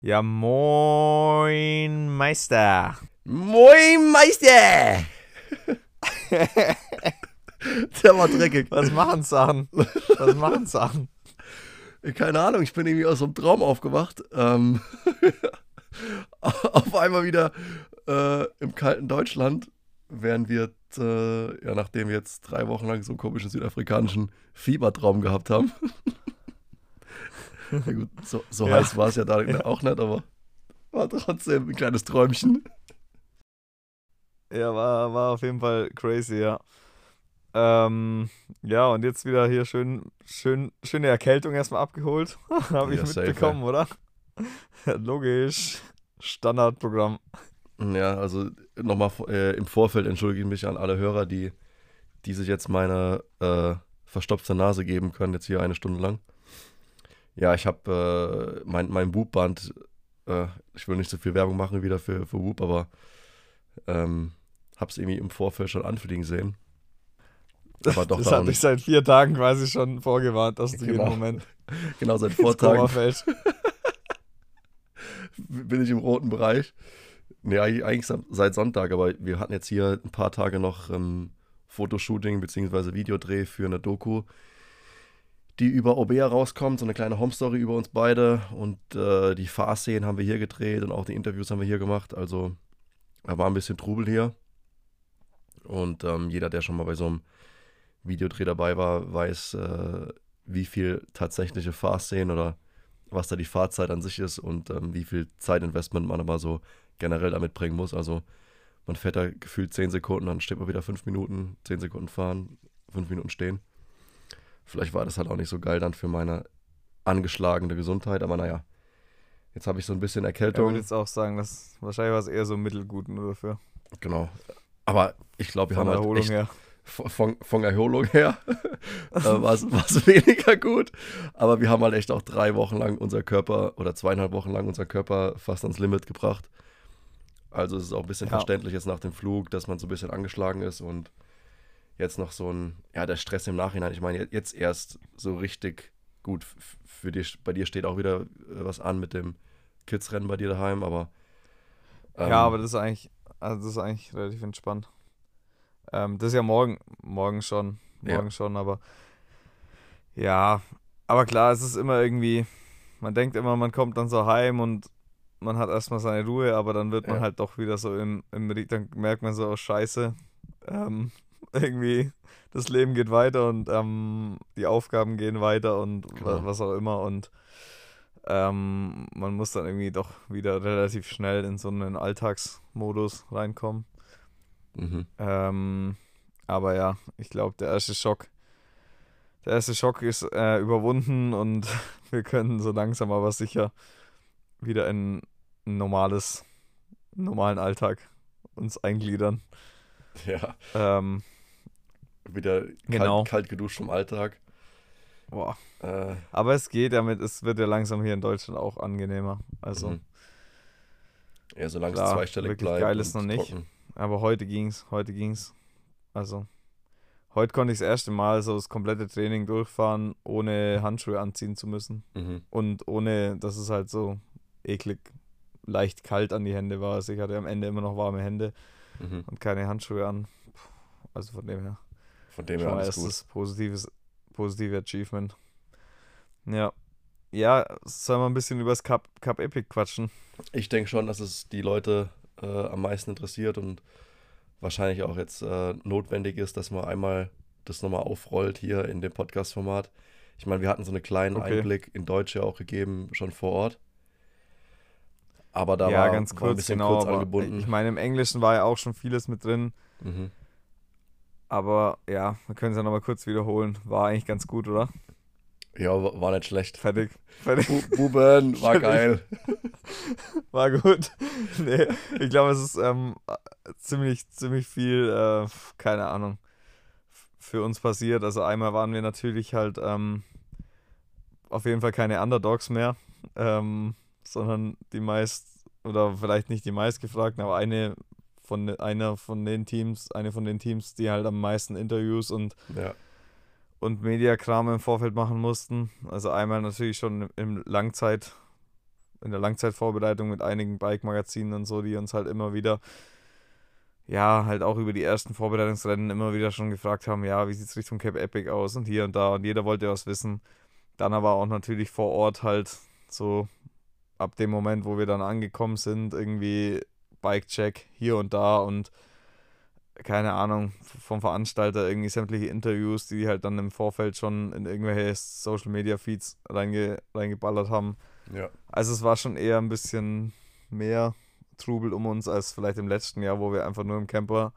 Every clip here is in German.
Ja, moin, Meister. Moin Meister! Der war dreckig. Was machen Sachen? Was machen Sachen? Keine Ahnung, ich bin irgendwie aus einem Traum aufgewacht. Ähm, auf einmal wieder äh, im kalten Deutschland, während wir, äh, ja, nachdem wir jetzt drei Wochen lang so einen komischen südafrikanischen Fiebertraum gehabt haben. ja gut, so, so Ja. heiß war es ja da auch nicht, aber war trotzdem ein kleines Träumchen. Ja, war, war auf jeden Fall crazy, ja. Ähm, ja, und jetzt wieder hier schön, schön, schöne Erkältung erstmal abgeholt. Habe ich Ja, safe, mitbekommen, oder? Ja, logisch. Standardprogramm. Ja, also nochmal äh, im Vorfeld entschuldige ich mich an alle Hörer, die, die sich jetzt meine äh, verstopfte Nase geben können, jetzt hier eine Stunde lang. Ja, ich habe äh, mein, mein Whoop-Band, äh, ich will nicht so viel Werbung machen wieder für, für Whoop, aber ähm, habe es irgendwie im Vorfeld schon anfliegen sehen. Aber doch das hatte ich seit vier Tagen quasi schon vorgewarnt, dass du Genau. jeden Moment Genau, seit Vortagen bin ich im roten Bereich. Nee, eigentlich seit Sonntag, aber wir hatten jetzt hier ein paar Tage noch ähm, Fotoshooting bzw. Videodreh für eine Doku, die über Obea rauskommt, so eine kleine Home-Story über uns beide und äh, die Fahrszenen haben wir hier gedreht und auch die Interviews haben wir hier gemacht, also da war ein bisschen Trubel hier und ähm, jeder, der schon mal bei so einem Videodreh dabei war, weiß, äh, wie viel tatsächliche Fahrszenen oder was da die Fahrzeit an sich ist und ähm, wie viel Zeitinvestment man aber so generell damit bringen muss. Also man fährt da gefühlt 10 Sekunden, dann steht man wieder 5 Minuten, 10 Sekunden fahren, 5 Minuten stehen. Vielleicht war das halt auch nicht so geil dann für meine angeschlagene Gesundheit, aber naja. Jetzt habe ich so ein bisschen Ich Erkältung. würde jetzt auch sagen, dass wahrscheinlich war es eher so mittelgut nur dafür. genau. Aber ich glaube, wir Von haben halt Erholung echt her. von, von, von Erholung her äh, war es weniger gut. Aber wir haben halt echt auch drei Wochen lang unser Körper oder zweieinhalb Wochen lang unser Körper fast ans Limit gebracht. Also es ist auch ein bisschen Ja. verständlich jetzt nach dem Flug, dass man so ein bisschen angeschlagen ist und jetzt noch so ein, ja, der Stress im Nachhinein. Ich meine, jetzt erst so richtig gut für dich, bei dir steht auch wieder äh, was an mit dem Kids-Rennen bei dir daheim, aber ähm, Ja, aber das ist eigentlich, also das ist eigentlich relativ entspannt. Ähm, das ist ja morgen, morgen schon, Ja. morgen schon, aber ja, aber klar, es ist immer irgendwie, man denkt immer, man kommt dann so heim und man hat erstmal seine Ruhe, aber dann wird man Ja. halt doch wieder so im, im dann merkt man so, oh scheiße, ähm, irgendwie, das Leben geht weiter und ähm, die Aufgaben gehen weiter und Genau. was auch immer und ähm, man muss dann irgendwie doch wieder relativ schnell in so einen Alltagsmodus reinkommen. mhm. Ähm, aber ja, ich glaube, der erste Schock, der erste Schock ist äh, überwunden und wir können so langsam aber sicher wieder in ein normales, normalen Alltag uns eingliedern. ja, Ähm, wieder kalt, Genau. kalt geduscht vom Alltag. boah. Äh, Aber es geht damit, es wird ja langsam hier in Deutschland auch angenehmer. Also, Mhm. Ja, solange es Klar, zweistellig wirklich bleibt. geil ist noch nicht. trocken. aber heute ging's, heute ging's. Also, heute konnte ich das erste Mal so das komplette Training durchfahren, ohne Handschuhe anziehen zu müssen. Mhm. Und ohne, dass es halt so eklig leicht kalt an die Hände war. Also ich hatte am Ende immer noch warme Hände Mhm. und keine Handschuhe an. Also von dem her. Von dem her alles gut. erstes positives, positive Achievement. Ja. Ja, sollen wir ein bisschen über das Cup, Cup Epic quatschen? Ich denke schon, dass es die Leute äh, am meisten interessiert und wahrscheinlich auch jetzt äh, notwendig ist, dass man einmal das nochmal aufrollt hier in dem Podcast-Format. Ich meine, wir hatten so einen kleinen Okay. Einblick in Deutsch ja auch gegeben, schon vor Ort. Aber da ja, war, ganz war kurz, ein bisschen genau. kurz angebunden. Ich meine, im Englischen war ja auch schon vieles mit drin. mhm. Aber ja, wir können es ja nochmal kurz wiederholen. War eigentlich ganz gut, oder? Ja, war, war nicht schlecht. Fertig. Fertig. Bu Buben, war geil. War gut. nee, ich glaube, es ist ähm, ziemlich, ziemlich viel, äh, keine Ahnung, für uns passiert. Also einmal waren wir natürlich halt ähm, auf jeden Fall keine Underdogs mehr, ähm, sondern die meist, oder vielleicht nicht die meistgefragten, aber eine von einer von den Teams, eine von den Teams, die halt am meisten Interviews und, Ja. und Mediakram im Vorfeld machen mussten. Also einmal natürlich schon im Langzeit, in der Langzeitvorbereitung mit einigen Bike-Magazinen und so, die uns halt immer wieder, ja, halt auch über die ersten Vorbereitungsrennen immer wieder schon gefragt haben, ja, wie sieht es Richtung Cape Epic aus und hier und da und jeder wollte was wissen. Dann aber auch natürlich vor Ort halt so ab dem Moment, wo wir dann angekommen sind, irgendwie Bike-Check hier und da und keine Ahnung, vom Veranstalter irgendwie sämtliche Interviews, die die halt dann im Vorfeld schon in irgendwelche Social-Media-Feeds reinge reingeballert haben. Ja. Also es war schon eher ein bisschen mehr Trubel um uns als vielleicht im letzten Jahr, wo wir einfach nur im Camper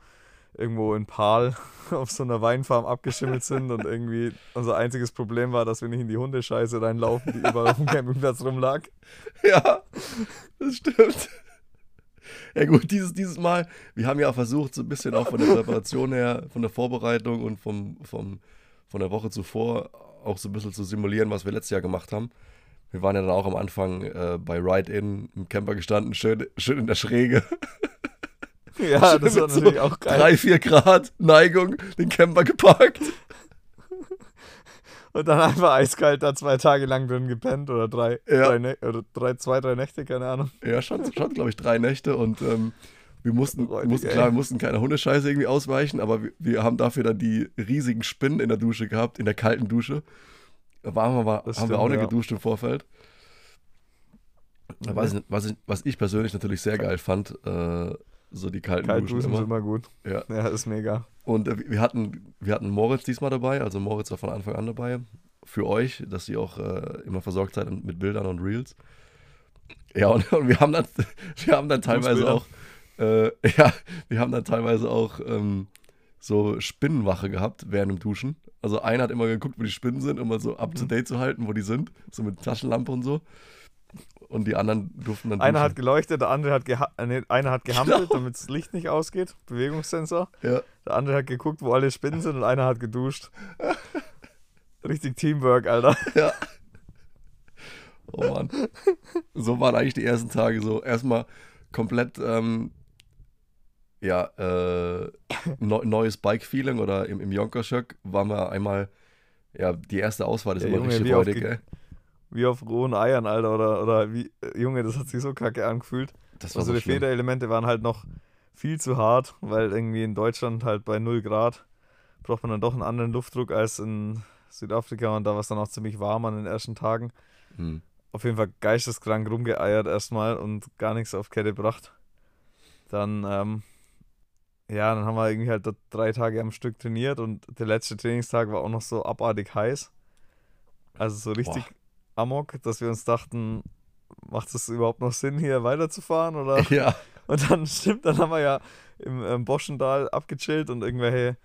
irgendwo in Pal auf so einer Weinfarm abgeschimmelt sind und irgendwie unser einziges Problem war, dass wir nicht in die Hundescheiße reinlaufen, die überall auf dem Campingplatz rumlag. Ja, das stimmt. Ja gut, dieses, dieses Mal, wir haben ja auch versucht, so ein bisschen auch von der Präparation her, von der Vorbereitung und vom, vom, von der Woche zuvor auch so ein bisschen zu simulieren, was wir letztes Jahr gemacht haben. Wir waren ja dann auch am Anfang äh, bei Ride-In im Camper gestanden, schön, schön in der Schräge. Ja, das war Mit so natürlich auch geil. 3, 4 Grad Neigung, den Camper geparkt. Und dann einfach eiskalt da zwei Tage lang drin gepennt oder drei, Ja. drei, Nä- oder drei zwei, drei Nächte, keine Ahnung. Ja, schon, schon glaube ich, drei Nächte und ähm, wir mussten, Räudig, mussten klar, wir mussten keine Hundescheiße irgendwie ausweichen, aber wir, wir haben dafür dann die riesigen Spinnen in der Dusche gehabt, in der kalten Dusche. Da waren wir, Das haben wir stimmt, auch nicht ja. geduscht im Vorfeld. Was, ich, was, was ich persönlich natürlich sehr geil fand, äh, so die kalten Kalt Duschen duschen ist immer. immer gut. Ja. Ja, ist mega. Und äh, wir, hatten, wir hatten Moritz diesmal dabei, also Moritz war von Anfang an dabei. Für euch, dass ihr auch äh, immer versorgt seid mit Bildern und Reels. Ja, und, und wir haben dann, wir haben dann teilweise auch, äh, ja, wir haben dann teilweise auch ähm, so Spinnenwache gehabt während dem Duschen. Also einer hat immer geguckt, wo die Spinnen sind, um mal so up to Mhm. date zu halten, wo die sind, so mit Taschenlampe und so. Und die anderen durften dann Einer hat duschen. geleuchtet, der andere hat, geha äh, nee, einer hat gehampelt, Genau. damit das Licht nicht ausgeht. Bewegungssensor. ja, Der andere hat geguckt, wo alle Spinnen sind und einer hat geduscht. Richtig Teamwork, Alter. Ja. Oh Mann. So waren eigentlich die ersten Tage so. Erstmal komplett, ähm, ja, äh, neu, neues Bike-Feeling oder im, im Jonkerschöck waren wir einmal, ja, die erste Ausfahrt ist Ja, immer Junge, richtig räudig, ey. Wie auf rohen Eiern, Alter. Oder, oder wie, äh, Junge, das hat sich so kacke angefühlt. Das war Also so die schlimm. Federelemente waren halt noch viel zu hart, weil irgendwie in Deutschland halt bei 0 Grad braucht man dann doch einen anderen Luftdruck als in Südafrika und da war es dann auch ziemlich warm an den ersten Tagen. Hm. Auf jeden Fall geisteskrank rumgeeiert erstmal und gar nichts auf Kette gebracht. Dann, ähm, ja, dann haben wir irgendwie halt drei Tage am Stück trainiert und der letzte Trainingstag war auch noch so abartig heiß. Also so richtig amok, dass wir uns dachten, macht es überhaupt noch Sinn, hier weiterzufahren? Oder? Ja, Und dann stimmt, dann haben wir ja im ähm, Boschendal abgechillt und irgendwelche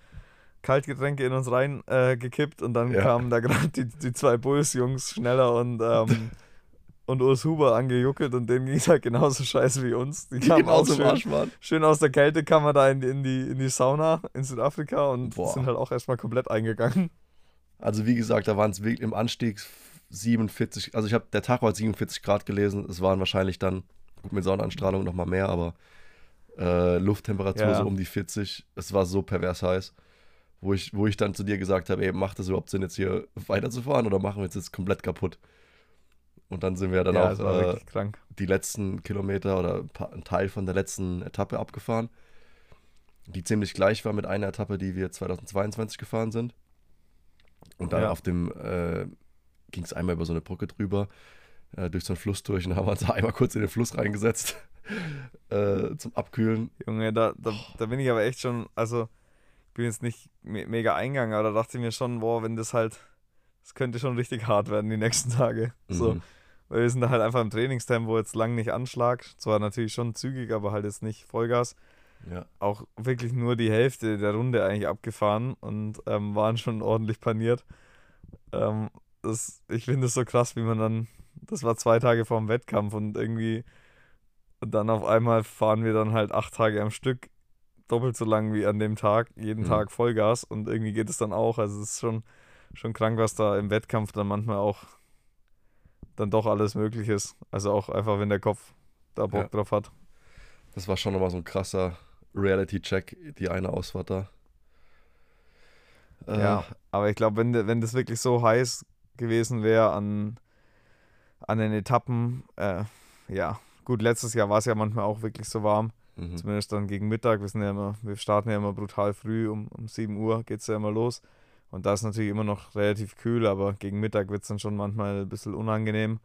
Kaltgetränke in uns rein äh, gekippt und dann Ja. kamen da gerade die, die zwei Bulls-Jungs schneller und, ähm, und Urs Huber angejuckelt und denen ging es halt genauso scheiße wie uns. Die die kamen auch im schön, Arsch schön aus der Kälte, kamen wir da in die, in die, in die Sauna in Südafrika und Boah. sind halt auch erstmal komplett eingegangen. Also wie gesagt, da waren es wirklich im Anstieg 47, also ich habe, der Tag war 47 Grad gelesen, es waren wahrscheinlich dann, gut mit Sonnenanstrahlung nochmal mehr, aber äh, Lufttemperatur Ja. so um die 40, es war so pervers heiß, wo ich, wo ich dann zu dir gesagt habe, ey, macht das überhaupt Sinn, jetzt hier weiterzufahren oder machen wir jetzt, jetzt komplett kaputt? Und dann sind wir dann ja, auch äh, die letzten Kilometer oder ein Teil von der letzten Etappe abgefahren, die ziemlich gleich war mit einer Etappe, die wir 2022 gefahren sind. Und dann Ja. auf dem äh, ging es einmal über so eine Brücke drüber, äh, durch so einen Fluss durch und dann haben wir uns einmal kurz in den Fluss reingesetzt äh, zum Abkühlen. Junge, da, da, da bin ich aber echt schon, also ich bin jetzt nicht me mega eingegangen, aber da dachte ich mir schon, boah, wenn das halt, das könnte schon richtig hart werden die nächsten Tage. So, Mhm. weil wir sind da halt einfach im Trainingstempo jetzt lang nicht Anschlag, zwar natürlich schon zügig, aber halt jetzt nicht Vollgas. Ja. Auch wirklich nur die Hälfte der Runde eigentlich abgefahren und ähm, waren schon ordentlich paniert. Ähm, das, ich finde es so krass, wie man dann, das war zwei Tage vorm Wettkampf und irgendwie, und dann auf einmal fahren wir dann halt acht Tage am Stück, doppelt so lang wie an dem Tag, jeden Mhm. Tag Vollgas und irgendwie geht es dann auch. Also es ist schon, schon krank, was da im Wettkampf dann manchmal auch dann doch alles möglich ist. Also auch einfach, wenn der Kopf da Bock Ja. drauf hat. Das war schon nochmal so ein krasser, Reality-Check, die eine Ausfahrt da. Äh, ja, aber ich glaube, wenn, wenn das wirklich so heiß gewesen wäre an, an den Etappen, äh, ja, gut, letztes Jahr war es ja manchmal auch wirklich so warm. Mhm. Zumindest dann gegen Mittag. Wir, sind ja immer, wir starten ja immer brutal früh, um, um 7 Uhr geht es ja immer los. Und da ist natürlich immer noch relativ kühl, aber gegen Mittag wird es dann schon manchmal ein bisschen unangenehm.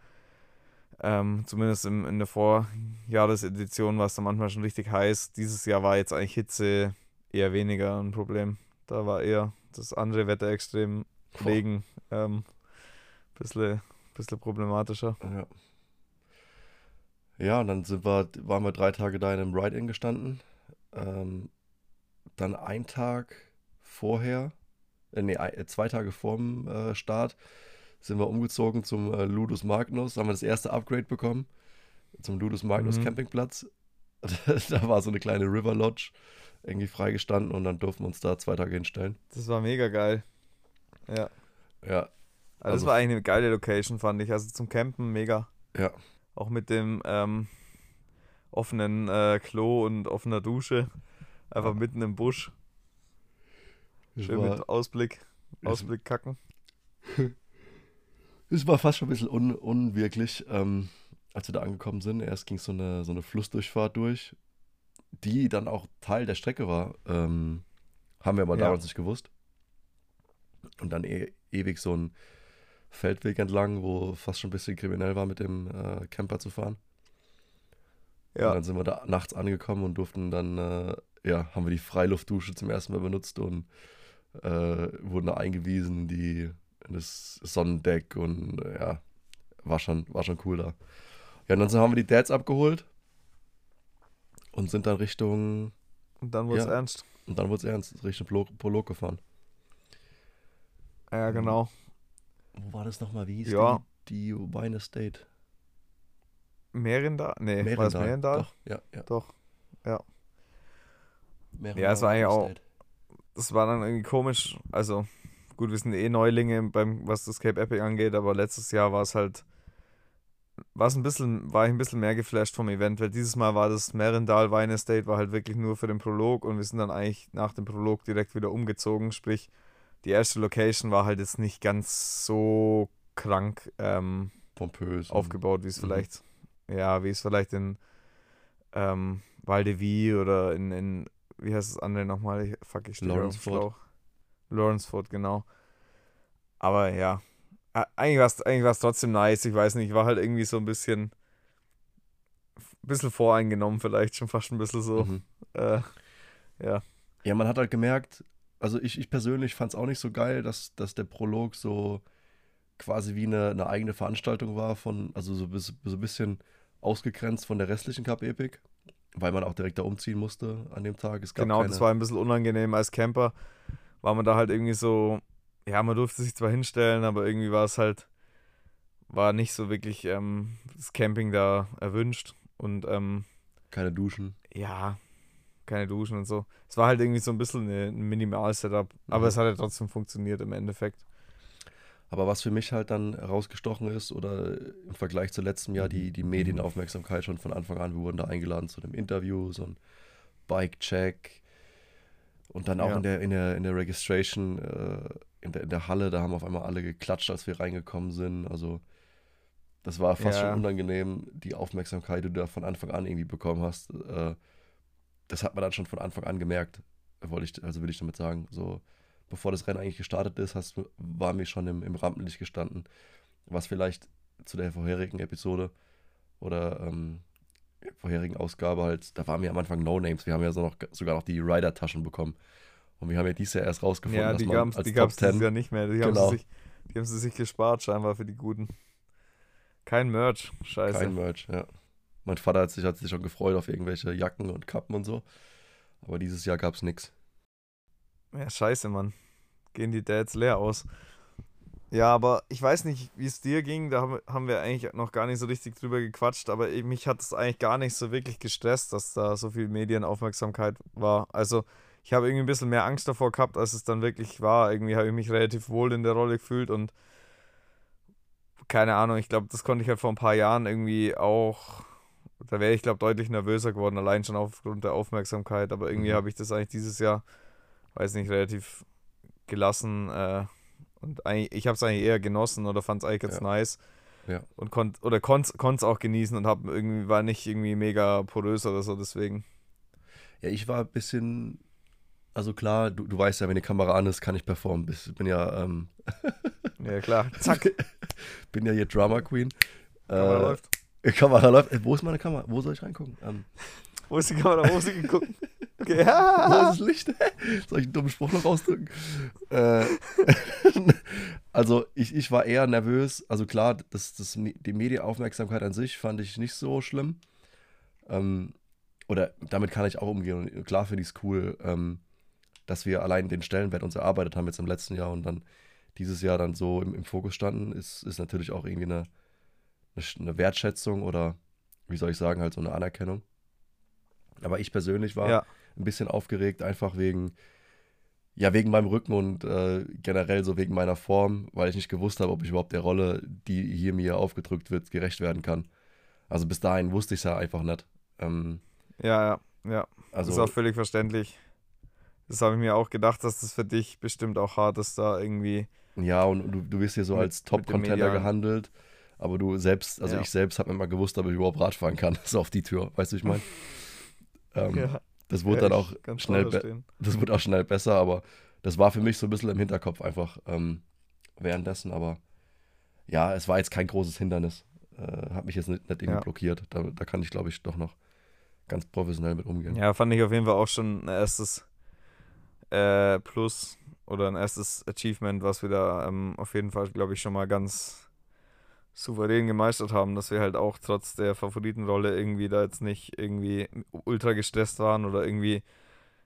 Ähm, zumindest im, in der Vorjahresedition war es dann manchmal schon richtig heiß. Dieses Jahr war jetzt eigentlich Hitze eher weniger ein Problem. Da war eher das andere Wetter extrem Regen ähm, bisschen, bisschen problematischer. Ja. Ja, und dann sind wir, waren wir drei Tage da in einem Ride-In gestanden. Ähm, dann ein Tag vorher, äh, nee, zwei Tage vorm äh, Start, sind wir umgezogen zum äh, Ludus Magnus, haben wir das erste Upgrade bekommen zum Ludus Magnus mhm. Campingplatz. da war so eine kleine River Lodge irgendwie freigestanden und dann durften wir uns da zwei Tage hinstellen. Das war mega geil. Ja. Ja. Also, das war eigentlich eine geile Location, fand ich. Also zum Campen mega. Ja. Auch mit dem ähm, offenen äh, Klo und offener Dusche. Einfach mitten im Busch. Schön war, mit Ausblick. Ausblick kacken. Es war fast schon ein bisschen un unwirklich, ähm, als wir da angekommen sind. Erst ging so eine, so eine Flussdurchfahrt durch, die dann auch Teil der Strecke war. Ähm, haben wir aber ja. damals nicht gewusst. Und dann e ewig so ein Feldweg entlang, wo fast schon ein bisschen kriminell war, mit dem äh, Camper zu fahren. Ja. Und dann sind wir da nachts angekommen und durften dann, äh, ja, haben wir die Freiluftdusche zum ersten Mal benutzt und äh, wurden da eingewiesen, die das Sonnendeck und ja, war schon, war schon cool da. Ja, und dann haben wir die Dads abgeholt und sind dann Richtung. Und dann wurde es ja, ernst. Und dann wurde es ernst, Richtung Prolog gefahren. Ja, genau. Wo war das nochmal? Wie hieß ja. die, die Wine Estate? Merendal? Nee, Merendal. war es Merendal? Doch, ja, ja. Doch, ja. Merendal ja, es war eigentlich auch. Das war dann irgendwie komisch. Also, Gut, wir sind eh Neulinge beim, was das Cape Epic angeht, aber letztes Jahr war es halt, war es ein bisschen, war ich ein bisschen mehr geflasht vom Event, weil dieses Mal war das Merendal Wine Estate war halt wirklich nur für den Prolog und wir sind dann eigentlich nach dem Prolog direkt wieder umgezogen, sprich, die erste Location war halt jetzt nicht ganz so krank ähm, pompös aufgebaut, wie es mhm. vielleicht, ja, wie es vielleicht in ähm, Valdevie oder in, in, wie heißt das andere nochmal? Fuck, ich Lawrence Ford. Lawrenceford, genau. Aber ja, eigentlich war es eigentlich trotzdem nice. Ich weiß nicht, war halt irgendwie so ein bisschen, bisschen voreingenommen, vielleicht schon fast ein bisschen so. Mhm. Äh, ja. Ja, man hat halt gemerkt, also ich, ich persönlich fand es auch nicht so geil, dass, dass der Prolog so quasi wie eine, eine eigene Veranstaltung war, von, also so, so ein bisschen ausgegrenzt von der restlichen Cup Epic, weil man auch direkt da umziehen musste an dem Tag. genau, keine... das war ein bisschen unangenehm als Camper war man da halt irgendwie so, ja, man durfte sich zwar hinstellen, aber irgendwie war es halt, war nicht so wirklich ähm, das Camping da erwünscht und ähm, keine Duschen. Ja, keine Duschen und so. Es war halt irgendwie so ein bisschen ein Minimal-Setup, aber mhm. es hat ja trotzdem funktioniert im Endeffekt. Aber was für mich halt dann rausgestochen ist, oder im Vergleich zu letztem Jahr, die, die Medienaufmerksamkeit schon von Anfang an, wir wurden da eingeladen zu einem Interview, so ein Bike-Check, und dann auch ja. in, der, in, der, in der Registration, äh, in, der, in der Halle, da haben auf einmal alle geklatscht, als wir reingekommen sind. Also das war fast ja. schon unangenehm, die Aufmerksamkeit, die du da von Anfang an irgendwie bekommen hast. Äh, das hat man dann schon von Anfang an gemerkt, wollte ich, also will ich damit sagen. So, bevor das Rennen eigentlich gestartet ist, hast, waren wir schon im, im Rampenlicht gestanden. Was vielleicht zu der vorherigen Episode oder ähm, vorherigen Ausgabe halt, da waren wir am Anfang No-Names. Wir haben ja so noch, sogar noch die Rider-Taschen bekommen. Und wir haben ja dieses Jahr erst rausgefunden, ja, die dass man als die gab es Jahr nicht mehr. Die, genau. haben sie sich, die haben sie sich gespart, scheinbar für die Guten. Kein Merch, scheiße. Kein Merch, ja. Mein Vater hat sich, hat sich schon gefreut auf irgendwelche Jacken und Kappen und so. Aber dieses Jahr gab es nichts. Ja, scheiße, Mann. Gehen die Dads leer aus. Ja, aber ich weiß nicht, wie es dir ging. Da haben wir eigentlich noch gar nicht so richtig drüber gequatscht. Aber mich hat es eigentlich gar nicht so wirklich gestresst, dass da so viel Medienaufmerksamkeit war. Also, ich habe irgendwie ein bisschen mehr Angst davor gehabt, als es dann wirklich war. Irgendwie habe ich mich relativ wohl in der Rolle gefühlt und keine Ahnung. Ich glaube, das konnte ich halt vor ein paar Jahren irgendwie auch. Da wäre ich, glaube deutlich nervöser geworden, allein schon aufgrund der Aufmerksamkeit. Aber irgendwie Mhm. habe ich das eigentlich dieses Jahr, weiß nicht, relativ gelassen. Äh, und ich habe es eigentlich eher genossen oder fand es eigentlich ganz Ja. nice. Ja. Und konnt, oder konnte es auch genießen und hab irgendwie, war nicht irgendwie mega porös oder so, deswegen. Ja, ich war ein bisschen, also klar, du, du weißt ja, wenn die Kamera an ist, kann ich performen. Ich bin ja, ähm, Ja, klar. Zack. bin ja hier Drama Queen. Kamera Äh, läuft. Kamera läuft. Äh, wo ist meine Kamera? Wo soll ich reingucken? Ähm, Wo ist die Kamera? Wo ist sie geguckt? Okay. wo Ja. ist das Licht? Soll ich einen dummen Spruch noch ausdrücken? Äh, also ich, ich war eher nervös. Also klar, das, das, die Medienaufmerksamkeit an sich fand ich nicht so schlimm. Ähm, oder damit kann ich auch umgehen. Und klar finde ich es cool, ähm, dass wir allein den Stellenwert uns erarbeitet haben jetzt im letzten Jahr und dann dieses Jahr dann so im, im Fokus standen, ist, ist natürlich auch irgendwie eine, eine, Wertschätzung oder wie soll ich sagen, halt so eine Anerkennung. Aber ich persönlich war ja. ein bisschen aufgeregt, einfach wegen, ja, wegen meinem Rücken und äh, generell so wegen meiner Form, weil ich nicht gewusst habe, ob ich überhaupt der Rolle, die hier mir aufgedrückt wird, gerecht werden kann. Also bis dahin wusste ich es ja einfach nicht. Ähm, Ja, ja, ja. also, das ist auch völlig verständlich. Das habe ich mir auch gedacht, dass das für dich bestimmt auch hart ist, da irgendwie. ja, und du, du wirst hier so als Top-Contender gehandelt, aber du selbst, also Ja. ich selbst habe immer gewusst, ob ich überhaupt Rad fahren kann. so auf die Tür, weißt du, ich meine? ähm, Das wurde Ja, dann auch schnell, das wurde auch schnell besser, aber das war für mich so ein bisschen im Hinterkopf einfach ähm, währenddessen. Aber ja, es war jetzt kein großes Hindernis. Äh, hat mich jetzt nicht, nicht irgendwie Ja. blockiert. Da, da kann ich, glaube ich, doch noch ganz professionell mit umgehen. Ja, fand ich auf jeden Fall auch schon ein erstes äh, Plus oder ein erstes Achievement, was wir da ähm, auf jeden Fall, glaube ich, schon mal ganz souverän gemeistert haben, dass wir halt auch trotz der Favoritenrolle irgendwie da jetzt nicht irgendwie ultra gestresst waren oder irgendwie.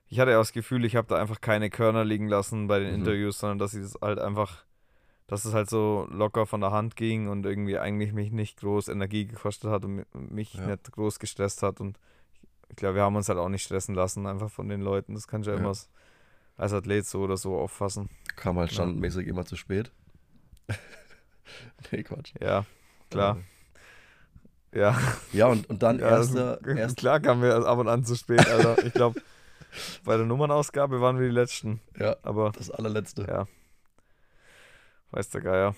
Ich hatte ja das Gefühl, ich habe da einfach keine Körner liegen lassen bei den Mhm. Interviews, sondern dass sie das halt einfach, dass es halt so locker von der Hand ging und irgendwie eigentlich mich nicht groß Energie gekostet hat und mi- mich Ja. nicht groß gestresst hat und ich glaube, wir haben uns halt auch nicht stressen lassen, einfach von den Leuten. Das kannst du ja Ja. immer als Athlet so oder so auffassen. Kam halt Ja. standardmäßig immer zu spät. nee, Quatsch. Ja, klar. Äh, Ja, ja, und, und dann ja erster, also, erst, klar kamen wir ab und an zu spät, Alter. Ich glaube, bei der Nummernausgabe waren wir die Letzten. ja, Aber das allerletzte. ja, weiß der Geier.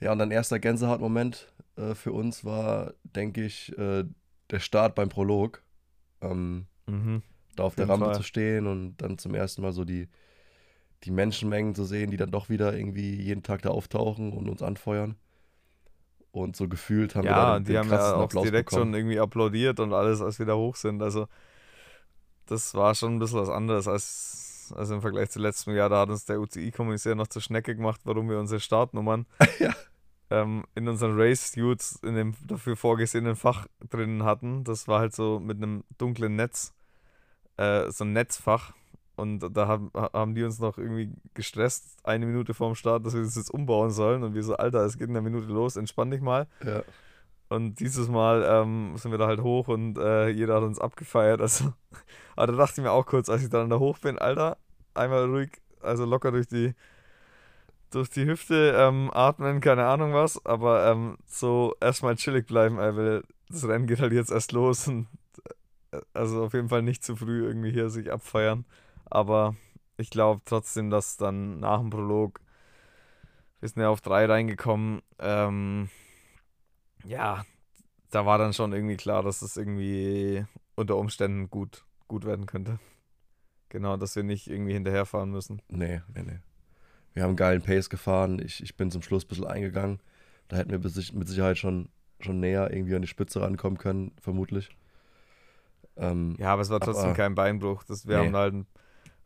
Ja, und dann erster Gänsehautmoment äh, für uns war, denke ich, äh, der Start beim Prolog. Ähm, Mhm. da auf der jeden Rampe Fall. zu stehen und dann zum ersten Mal so die, die Menschenmengen zu sehen, die dann doch wieder irgendwie jeden Tag da auftauchen und uns anfeuern. Und so gefühlt haben wir Ja, da den, die den haben ja auch Applaus direkt bekommen. schon irgendwie applaudiert und alles, als wir da hoch sind. Also, das war schon ein bisschen was anderes als, als im Vergleich zu letztem Jahr. Da hat uns der UCI-Kommissär noch zur Schnecke gemacht, warum wir unsere Startnummern Ja. ähm, in unseren Race-Suits in dem dafür vorgesehenen Fach drin hatten. Das war halt so mit einem dunklen Netz, äh, so ein Netzfach. Und da haben, haben die uns noch irgendwie gestresst, eine Minute vorm Start, dass wir das jetzt umbauen sollen. Und wir so, Alter, es geht in einer Minute los, entspann dich mal. Ja. Und dieses Mal ähm, sind wir da halt hoch und äh, jeder hat uns abgefeiert. Also, aber da dachte ich mir auch kurz, als ich dann da hoch bin, Alter, einmal ruhig, also locker durch die durch die Hüfte ähm, atmen, keine Ahnung was, aber ähm, so erstmal chillig bleiben, weil das Rennen geht halt jetzt erst los und äh, also auf jeden Fall nicht zu früh irgendwie hier sich abfeiern. Aber ich glaube trotzdem, dass dann nach dem Prolog, wir sind ja auf drei reingekommen, ähm, ja, da war dann schon irgendwie klar, dass es irgendwie unter Umständen gut, gut werden könnte. Genau, dass wir nicht irgendwie hinterherfahren müssen. Nee, nee, nee. Wir haben einen geilen Pace gefahren. Ich, ich bin zum Schluss ein bisschen eingegangen. Da hätten wir mit Sicherheit schon, schon näher irgendwie an die Spitze rankommen können, vermutlich. Ähm, Ja, aber es war trotzdem Aber- kein Beinbruch. Das, wir Nee. haben halt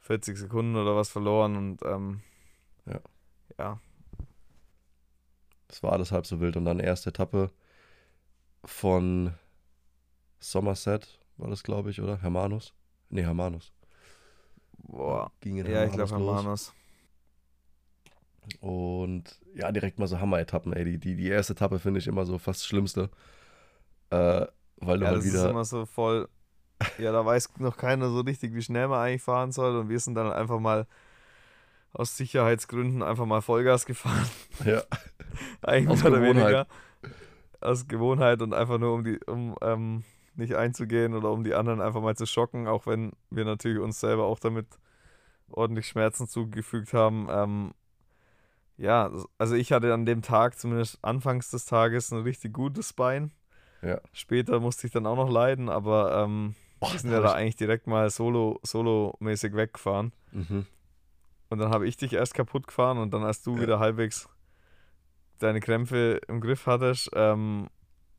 40 Sekunden oder was verloren und ähm, Ja. ja, Das war alles halb so wild. Und dann erste Etappe von Somerset, war das, glaube ich, oder? Hermanus? Nee, Hermanus. boah. Ging in Ja, ich glaube, los. Hermanos. Und ja, direkt mal so Hammer-Etappen, ey. Die, die, die erste Etappe finde ich immer so fast das Schlimmste. Äh, weil du Ja, halt das ist wieder. immer so voll. Ja, da weiß noch keiner so richtig, wie schnell man eigentlich fahren soll. Und wir sind dann einfach mal aus Sicherheitsgründen einfach mal Vollgas gefahren. Ja, Eigentlich Aus mehr oder Gewohnheit. weniger. Aus Gewohnheit und einfach nur um die, um, ähm, nicht einzugehen oder um die anderen einfach mal zu schocken, auch wenn wir natürlich uns selber auch damit ordentlich Schmerzen zugefügt haben. Ähm, ja, also ich hatte an dem Tag, zumindest anfangs des Tages, ein richtig gutes Bein. Ja. Später musste ich dann auch noch leiden, aber ähm, Och, wir sind ja hab da eigentlich direkt mal solo, solo-mäßig weggefahren. Mhm. Und dann habe ich dich erst kaputt gefahren und dann, als du Ja. wieder halbwegs deine Krämpfe im Griff hattest, ähm,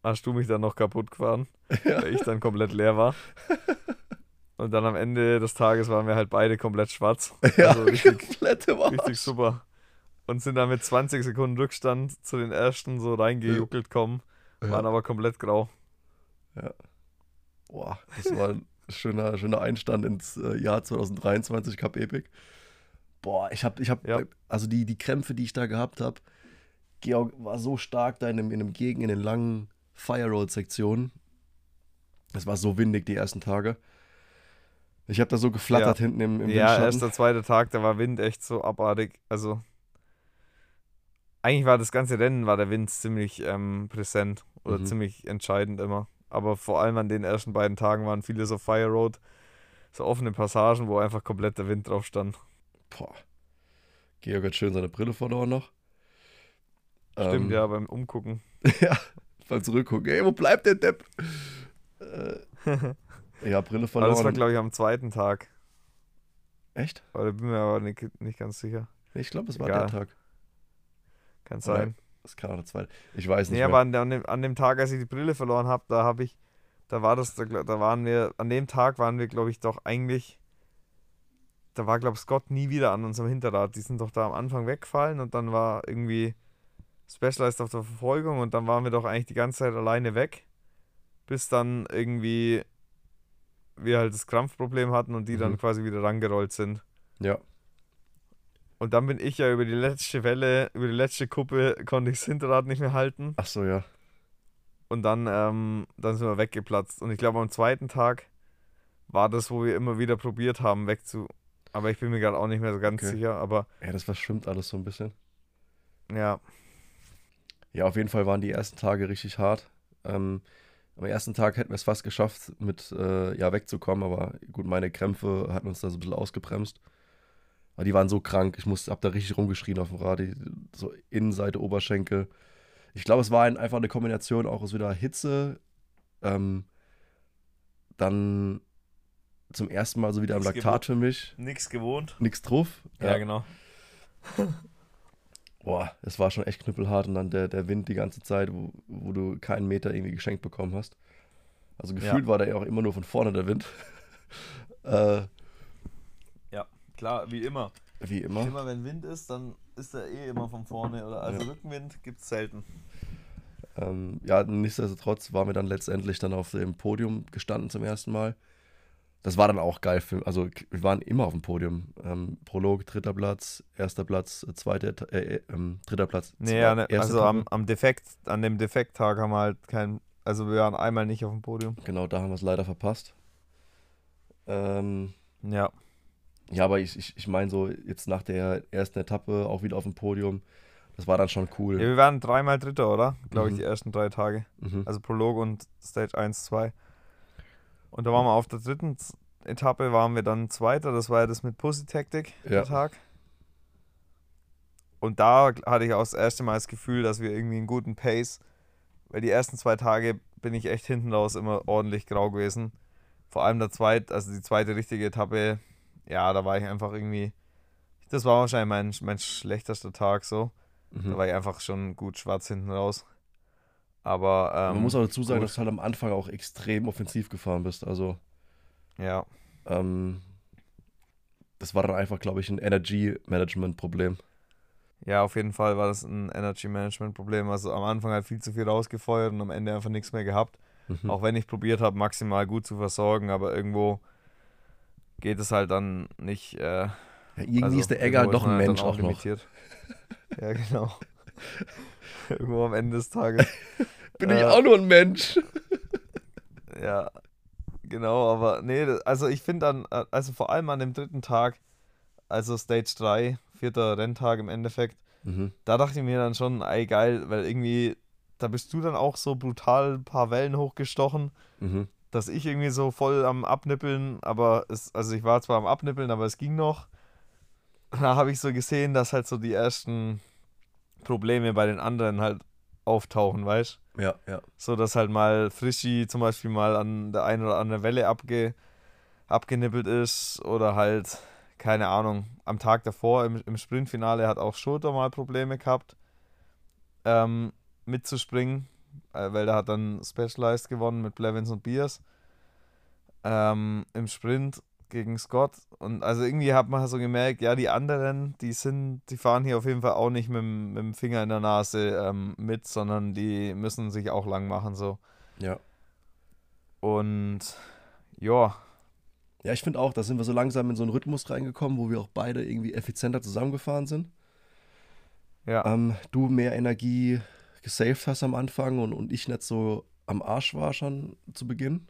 hast du mich dann noch kaputt gefahren, Ja. weil ich dann komplett leer war. Und dann am Ende des Tages waren wir halt beide komplett schwarz. Ja, Also richtig, richtig super. Und sind dann mit 20 Sekunden Rückstand zu den ersten so reingejuckelt kommen, waren Ja. aber komplett grau. Boah, das war ein schöner, schöner Einstand ins äh, Jahr 2023 Cup Epic. Boah, ich habe, ich habe, Ja. also die, die Krämpfe, die ich da gehabt habe, Georg war so stark da in einem, in einem Gegen, in den langen Fire Road Sektionen. Es war so windig die ersten Tage. Ich habe da so geflattert hinten im, im Ja, erst der zweite Tag, da war Wind echt so abartig. Also, eigentlich war das ganze Rennen, war der Wind ziemlich ähm, präsent oder Mhm. ziemlich entscheidend immer. Aber vor allem an den ersten beiden Tagen waren viele so Fire Road, so offene Passagen, wo einfach komplett der Wind drauf stand. Boah. Georg hat schön seine Brille verloren noch. Stimmt, Ähm, ja, beim Umgucken. ja, beim Zurückgucken. Ey, wo bleibt der Depp? Äh, ja, Brille Aber verloren. das war, glaube ich, am zweiten Tag. Echt? Aber da bin mir aber nicht, nicht ganz sicher. Ich glaube, es war Egal. der Tag. Kann Aber sein. Das kann auch der zweite. Ich weiß nicht. Nee, mehr. aber an, an, dem, an dem Tag, als ich die Brille verloren habe, da habe ich, da war das, da, da waren wir, an dem Tag waren wir, glaube ich, doch eigentlich, da war, glaube ich, Scott nie wieder an unserem Hinterrad. Die sind doch da am Anfang weggefallen und dann war irgendwie Specialized auf der Verfolgung und dann waren wir doch eigentlich die ganze Zeit alleine weg, bis dann irgendwie wir halt das Krampfproblem hatten und die dann Mhm. quasi wieder rangerollt sind. Ja. Und dann bin ich ja über die letzte Welle, über die letzte Kuppe, konnte ich das Hinterrad nicht mehr halten. Ach so, ja. Und dann, ähm, dann sind wir weggeplatzt. Und ich glaube, am zweiten Tag war das, wo wir immer wieder probiert haben, wegzu. Aber ich bin mir gerade auch nicht mehr so ganz Okay. sicher. Aber Ja, das verschwimmt alles so ein bisschen. ja, Ja, auf jeden Fall waren die ersten Tage richtig hart. Ähm, am ersten Tag hätten wir es fast geschafft, mit äh, ja, wegzukommen, aber gut, meine Krämpfe hatten uns da so ein bisschen ausgebremst. Aber die waren so krank, ich musste, hab da richtig rumgeschrien auf dem Rad, so Innenseite, Oberschenkel. Ich glaube, es war ein, einfach eine Kombination auch aus wieder Hitze, ähm, dann zum ersten Mal so wieder ein Nix Laktat für mich, nichts gewohnt. nix drauf. Ja, genau. Boah, es war schon echt knüppelhart und dann der, der Wind die ganze Zeit, wo, wo du keinen Meter irgendwie geschenkt bekommen hast. Also gefühlt war da ja auch immer nur von vorne der Wind. äh, Ja, klar, wie immer. wie immer. Immer wenn Wind ist, dann ist er eh immer von vorne. Oder also Ja. Rückenwind gibt es selten. Ähm, ja, nichtsdestotrotz waren wir dann letztendlich dann auf dem Podium gestanden zum ersten Mal. Das war dann auch geil für, also wir waren immer auf dem Podium. Ähm, Prolog, dritter Platz, erster Platz, äh, zweiter, äh, äh, ähm, dritter Platz. Nee, zwei- ja, ne, also am, am Defekt, an dem Defekttag haben wir halt kein. Also wir waren einmal nicht auf dem Podium. Genau, da haben wir es leider verpasst. Ähm, Ja. Ja, aber ich, ich, ich meine so, jetzt nach der ersten Etappe auch wieder auf dem Podium, das war dann schon cool. ja wir waren dreimal Dritter, oder? Glaube ich, Mhm. die ersten drei Tage. Mhm. Also Prolog und Stage 1, 2. Und da waren wir auf der dritten Etappe, waren wir dann Zweiter. Das war ja das mit Pussy-Taktik, Ja. der Tag. Und da hatte ich auch das erste Mal das Gefühl, dass wir irgendwie einen guten Pace, weil die ersten zwei Tage bin ich echt hinten raus immer ordentlich grau gewesen. Vor allem der zweite, also die zweite richtige Etappe, ja, da war ich einfach irgendwie, das war wahrscheinlich mein, mein schlechtester Tag so. Mhm. Da war ich einfach schon gut schwarz hinten raus. Aber ähm, Man muss auch dazu sagen, gut. dass du halt am Anfang auch extrem offensiv gefahren bist. Also, ja, ähm, das war dann einfach, glaube ich, ein Energy-Management-Problem. Ja, auf jeden Fall war das ein Energy Management Problem. Also am Anfang halt viel zu viel rausgefeuert und am Ende einfach nichts mehr gehabt. Mhm. Auch wenn ich probiert habe, maximal gut zu versorgen, aber irgendwo geht es halt dann nicht. Äh, Ja, irgendwie also ist der Egger doch ein halt Mensch dann auch noch. ja, genau. irgendwo am Ende des Tages. Bin ich Äh, auch nur ein Mensch? Ja, genau, aber nee, also ich finde dann, äh, also vor allem an dem dritten Tag, also Stage 3, vierter Renntag im Endeffekt, Mhm. da dachte ich mir dann schon, ey geil, weil irgendwie, da bist du dann auch so brutal ein paar Wellen hochgestochen Mhm. Dass ich irgendwie so voll am Abnippeln, aber es, also ich war zwar am Abnippeln, aber es ging noch. Da habe ich so gesehen, dass halt so die ersten Probleme bei den anderen halt auftauchen, weißt Ja, ja. So dass halt mal Frischi zum Beispiel mal an der einen oder anderen Welle abge, abgenippelt ist oder halt, keine Ahnung, am Tag davor im, im Sprintfinale hat auch Schulter mal Probleme gehabt, ähm, mitzuspringen, weil da hat dann Specialized gewonnen mit Blevins und Beers ähm, im Sprint gegen Scott. Und also irgendwie hat man so gemerkt, ja, die anderen, die sind, die fahren hier auf jeden Fall auch nicht mit, mit dem Finger in der Nase ähm, mit, sondern die müssen sich auch lang machen. so. Ja. Und ja, Ja, ich finde auch, da sind wir so langsam in so einen Rhythmus reingekommen, wo wir auch beide irgendwie effizienter zusammengefahren sind. ja, Ähm, du mehr Energie gesaved hast am Anfang und, und ich nicht so am Arsch war schon zu Beginn.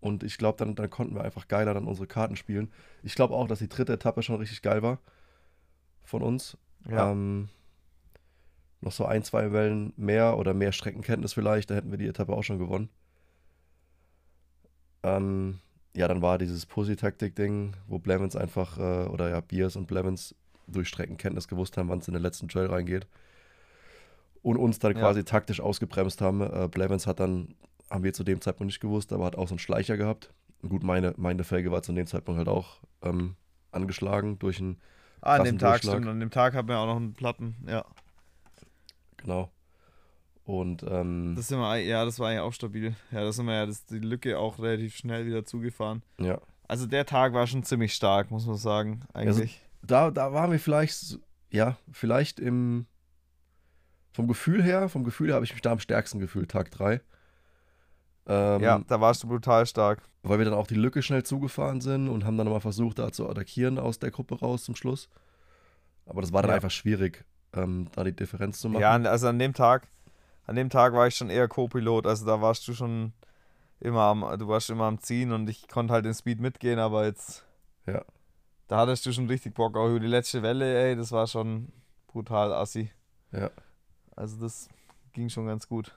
Und ich glaube, dann, dann konnten wir einfach geiler dann unsere Karten spielen. Ich glaube auch, dass die dritte Etappe schon richtig geil war von uns. ja. Ähm, noch so ein, zwei Wellen mehr oder mehr Streckenkenntnis vielleicht, da hätten wir die Etappe auch schon gewonnen. Ähm, ja, dann war dieses Pussy-Taktik-Ding, wo Blevins einfach, äh, oder ja, Beers und Blevins durch Streckenkenntnis gewusst haben, wann es in den letzten Trail reingeht. Und uns dann Ja. quasi taktisch ausgebremst haben. Äh, Blevins hat dann, haben wir zu dem Zeitpunkt nicht gewusst, aber hat auch so einen Schleicher gehabt. Und gut, meine, meine Felge war zu dem Zeitpunkt halt auch ähm, angeschlagen durch einen, ah, an dem Tag stimmt, an dem Tag hatten wir auch noch einen Platten, ja. genau. Und ähm, Das sind wir, ja, das war eigentlich auch stabil. Ja, da sind wir ja das, die Lücke auch relativ schnell wieder zugefahren. ja, Also der Tag war schon ziemlich stark, muss man sagen, eigentlich. da, da waren wir vielleicht, ja, vielleicht im, vom Gefühl her, vom Gefühl her habe ich mich da am stärksten gefühlt, Tag 3. Ähm, ja, da warst du brutal stark. Weil wir dann auch die Lücke schnell zugefahren sind und haben dann nochmal versucht, da zu attackieren aus der Gruppe raus zum Schluss. Aber das war dann Ja. einfach schwierig, ähm, da die Differenz zu machen. Ja, also an dem Tag, an dem Tag war ich schon eher Co-Pilot, also da warst du schon immer am, du warst immer am Ziehen und ich konnte halt den Speed mitgehen, aber jetzt, Ja. da hattest du schon richtig Bock, auch über die letzte Welle, ey, das war schon brutal assi. Ja. Also das ging schon ganz gut.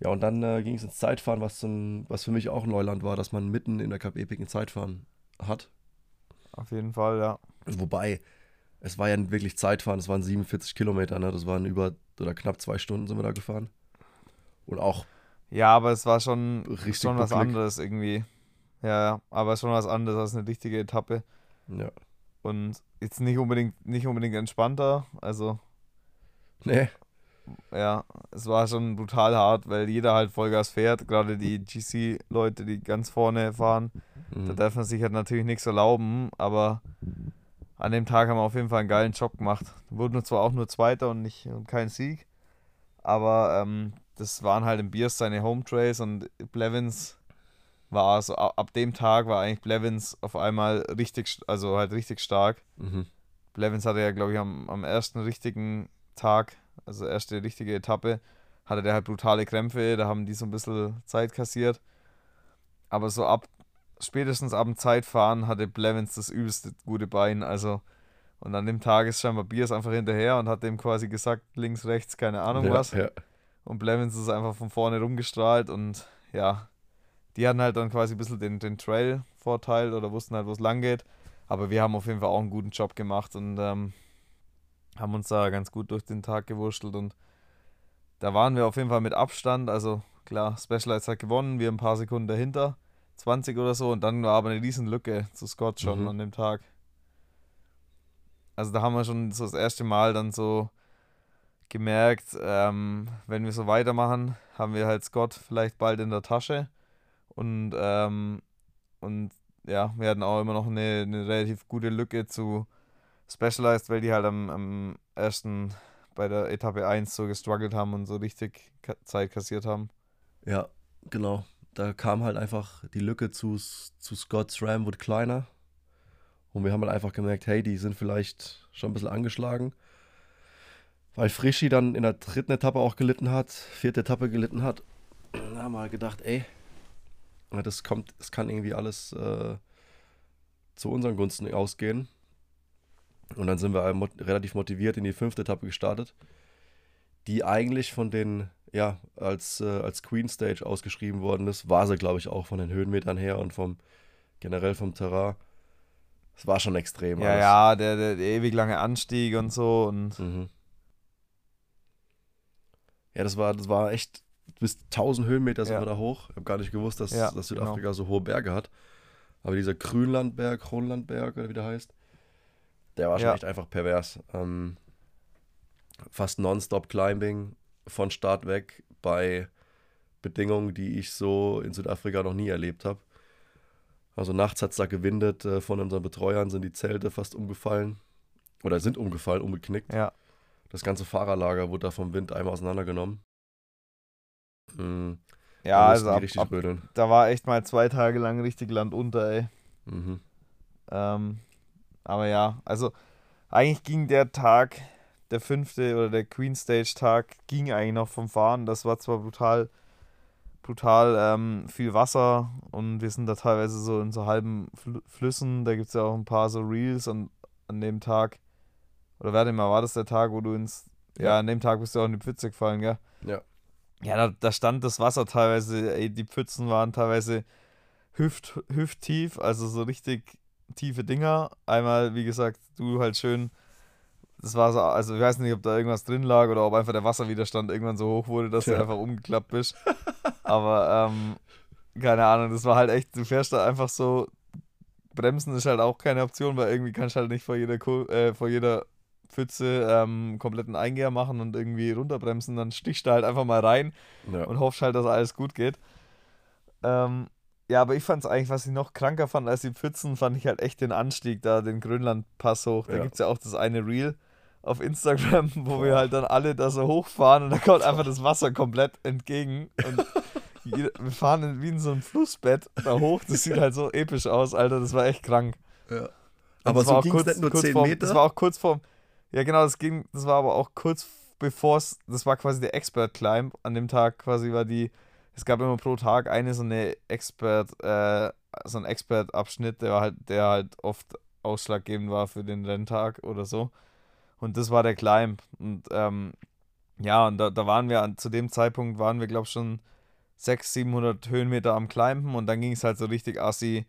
Ja, und dann äh, ging es ins Zeitfahren, was, zum, was für mich auch Neuland war, dass man mitten in der Cup Epic ein Zeitfahren hat. Auf jeden Fall, ja. Wobei, es war ja wirklich Zeitfahren, es waren 47 Kilometer, ne? das waren über oder knapp zwei Stunden sind wir da gefahren. Und auch, Ja, aber es war schon, Richtig schon was anderes irgendwie. Ja, ja, aber schon was anderes als eine richtige Etappe. ja, Und jetzt nicht unbedingt, nicht unbedingt entspannter. Also, nee, ja, es war schon brutal hart, weil jeder halt Vollgas fährt. Gerade die GC-Leute, die ganz vorne fahren, da mhm. darf man sich halt natürlich nichts erlauben. Aber an dem Tag haben wir auf jeden Fall einen geilen Job gemacht. Wurden zwar auch nur Zweiter und, nicht, und kein Sieg. Aber ähm, das waren halt im Biers seine Home Trails und Blevins war so, ab dem Tag war eigentlich Blevins auf einmal richtig, also halt richtig stark. Mhm. Blevins hatte ja, glaube ich, am, am ersten richtigen Tag, also erste richtige Etappe, hatte der halt brutale Krämpfe, da haben die so ein bisschen Zeit kassiert. Aber so ab, spätestens ab dem Zeitfahren hatte Blevins das übelste gute Bein, also und an dem Tag ist scheinbar Biers einfach hinterher und hat dem quasi gesagt, links, rechts, keine Ahnung ja, was. Ja. Und Blevins ist einfach von vorne rumgestrahlt und ja, die hatten halt dann quasi ein bisschen den, den Trail-Vorteil oder wussten halt, wo es lang geht. Aber wir haben auf jeden Fall auch einen guten Job gemacht und ähm, haben uns da ganz gut durch den Tag gewurschtelt und da waren wir auf jeden Fall mit Abstand. Also klar, Specialized hat gewonnen, wir ein paar Sekunden dahinter, 20 oder so und dann war aber eine riesen Lücke zu Scott schon Mhm. an dem Tag. Also da haben wir schon so das erste Mal dann so gemerkt, ähm, wenn wir so weitermachen, haben wir halt Scott vielleicht bald in der Tasche. Und, ähm, und ja, wir hatten auch immer noch eine, eine relativ gute Lücke zu Specialized, weil die halt am, am ersten bei der Etappe 1 so gestruggelt haben und so richtig Zeit kassiert haben. Ja, genau. Da kam halt einfach die Lücke zu, zu Scott's Ram wurde kleiner. Und wir haben halt einfach gemerkt, hey, die sind vielleicht schon ein bisschen angeschlagen. Weil Frischi dann in der dritten Etappe auch gelitten hat, vierte Etappe gelitten hat. Da haben wir halt gedacht, ey, das kommt, es kann irgendwie alles äh, zu unseren Gunsten ausgehen. Und dann sind wir halt relativ motiviert in die fünfte Etappe gestartet, die eigentlich von den ja, als, äh, als Queen Stage ausgeschrieben worden ist, war sie, glaube ich, auch von den Höhenmetern her und vom generell vom Terrain. Es war schon extrem. Ja, alles. ja, der, der, der, ewig lange Anstieg und so und. Mhm. Ja, das war, das war echt bis 1000 Höhenmeter sind ja. wir da hoch. Ich habe gar nicht gewusst, dass, ja, dass Südafrika genau. so hohe Berge hat. Aber dieser Grünlandberg, Kronlandberg oder wie der heißt, der war schon ja. echt einfach pervers. Ähm, fast nonstop Climbing von Start weg bei Bedingungen, die ich so in Südafrika noch nie erlebt habe. Also nachts hat es da gewindet, äh, von unseren Betreuern sind die Zelte fast umgefallen. Oder sind umgefallen, umgeknickt. Ja. Das ganze Fahrerlager wurde da vom Wind einmal auseinandergenommen. Mhm. Ja, also ab, ab, da war echt mal zwei Tage lang richtig Land unter, ey. Mhm. Ähm, aber ja, also eigentlich ging der Tag, der fünfte oder der Queen Stage Tag, ging eigentlich noch vom Fahren. Das war zwar brutal, brutal ähm, viel Wasser und wir sind da teilweise so in so halben Fl Flüssen. Da gibt es ja auch ein paar so Reels und an dem Tag, oder warte mal, war das der Tag, wo du ins, ja, ja an dem Tag bist du auch in die Pfütze gefallen, gell? Ja. Ja, da, da stand das Wasser teilweise, ey, die Pfützen waren teilweise hüft, hüfttief, also so richtig tiefe Dinger. Einmal, wie gesagt, du halt schön, das war so, also ich weiß nicht, ob da irgendwas drin lag oder ob einfach der Wasserwiderstand irgendwann so hoch wurde, dass ja. du einfach umgeklappt bist. Aber, ähm, keine Ahnung, das war halt echt, du fährst da einfach so, bremsen ist halt auch keine Option, weil irgendwie kannst du halt nicht vor jeder, äh, vor jeder Pfütze ähm, kompletten Eingeher machen und irgendwie runterbremsen, dann stichst du halt einfach mal rein ja. und hoffst halt, dass alles gut geht. Ähm, ja, aber ich fand es eigentlich, was ich noch kranker fand als die Pfützen, fand ich halt echt den Anstieg da, den Grönland-Pass hoch. Da ja. gibt es ja auch das eine Reel auf Instagram, wo Boah. wir halt dann alle da so hochfahren und da kommt einfach das Wasser komplett entgegen. Und wir fahren wie in so einem Flussbett da hoch. Das sieht halt so episch aus, Alter. Das war echt krank. Ja. Aber so ging es nicht nur 10 vorm, Meter? Das war auch kurz vor, ja, genau, das ging, das war aber auch kurz bevor es, das war quasi der Expert Climb. An dem Tag quasi war die, es gab immer pro Tag eine so eine Expert, äh, so ein Expert-Abschnitt, der halt, der halt oft ausschlaggebend war für den Renntag oder so. Und das war der Climb. Und ähm, ja, und da, da waren wir zu dem Zeitpunkt waren wir, glaube ich, schon 600, 700 Höhenmeter am Climben und dann ging es halt so richtig assi,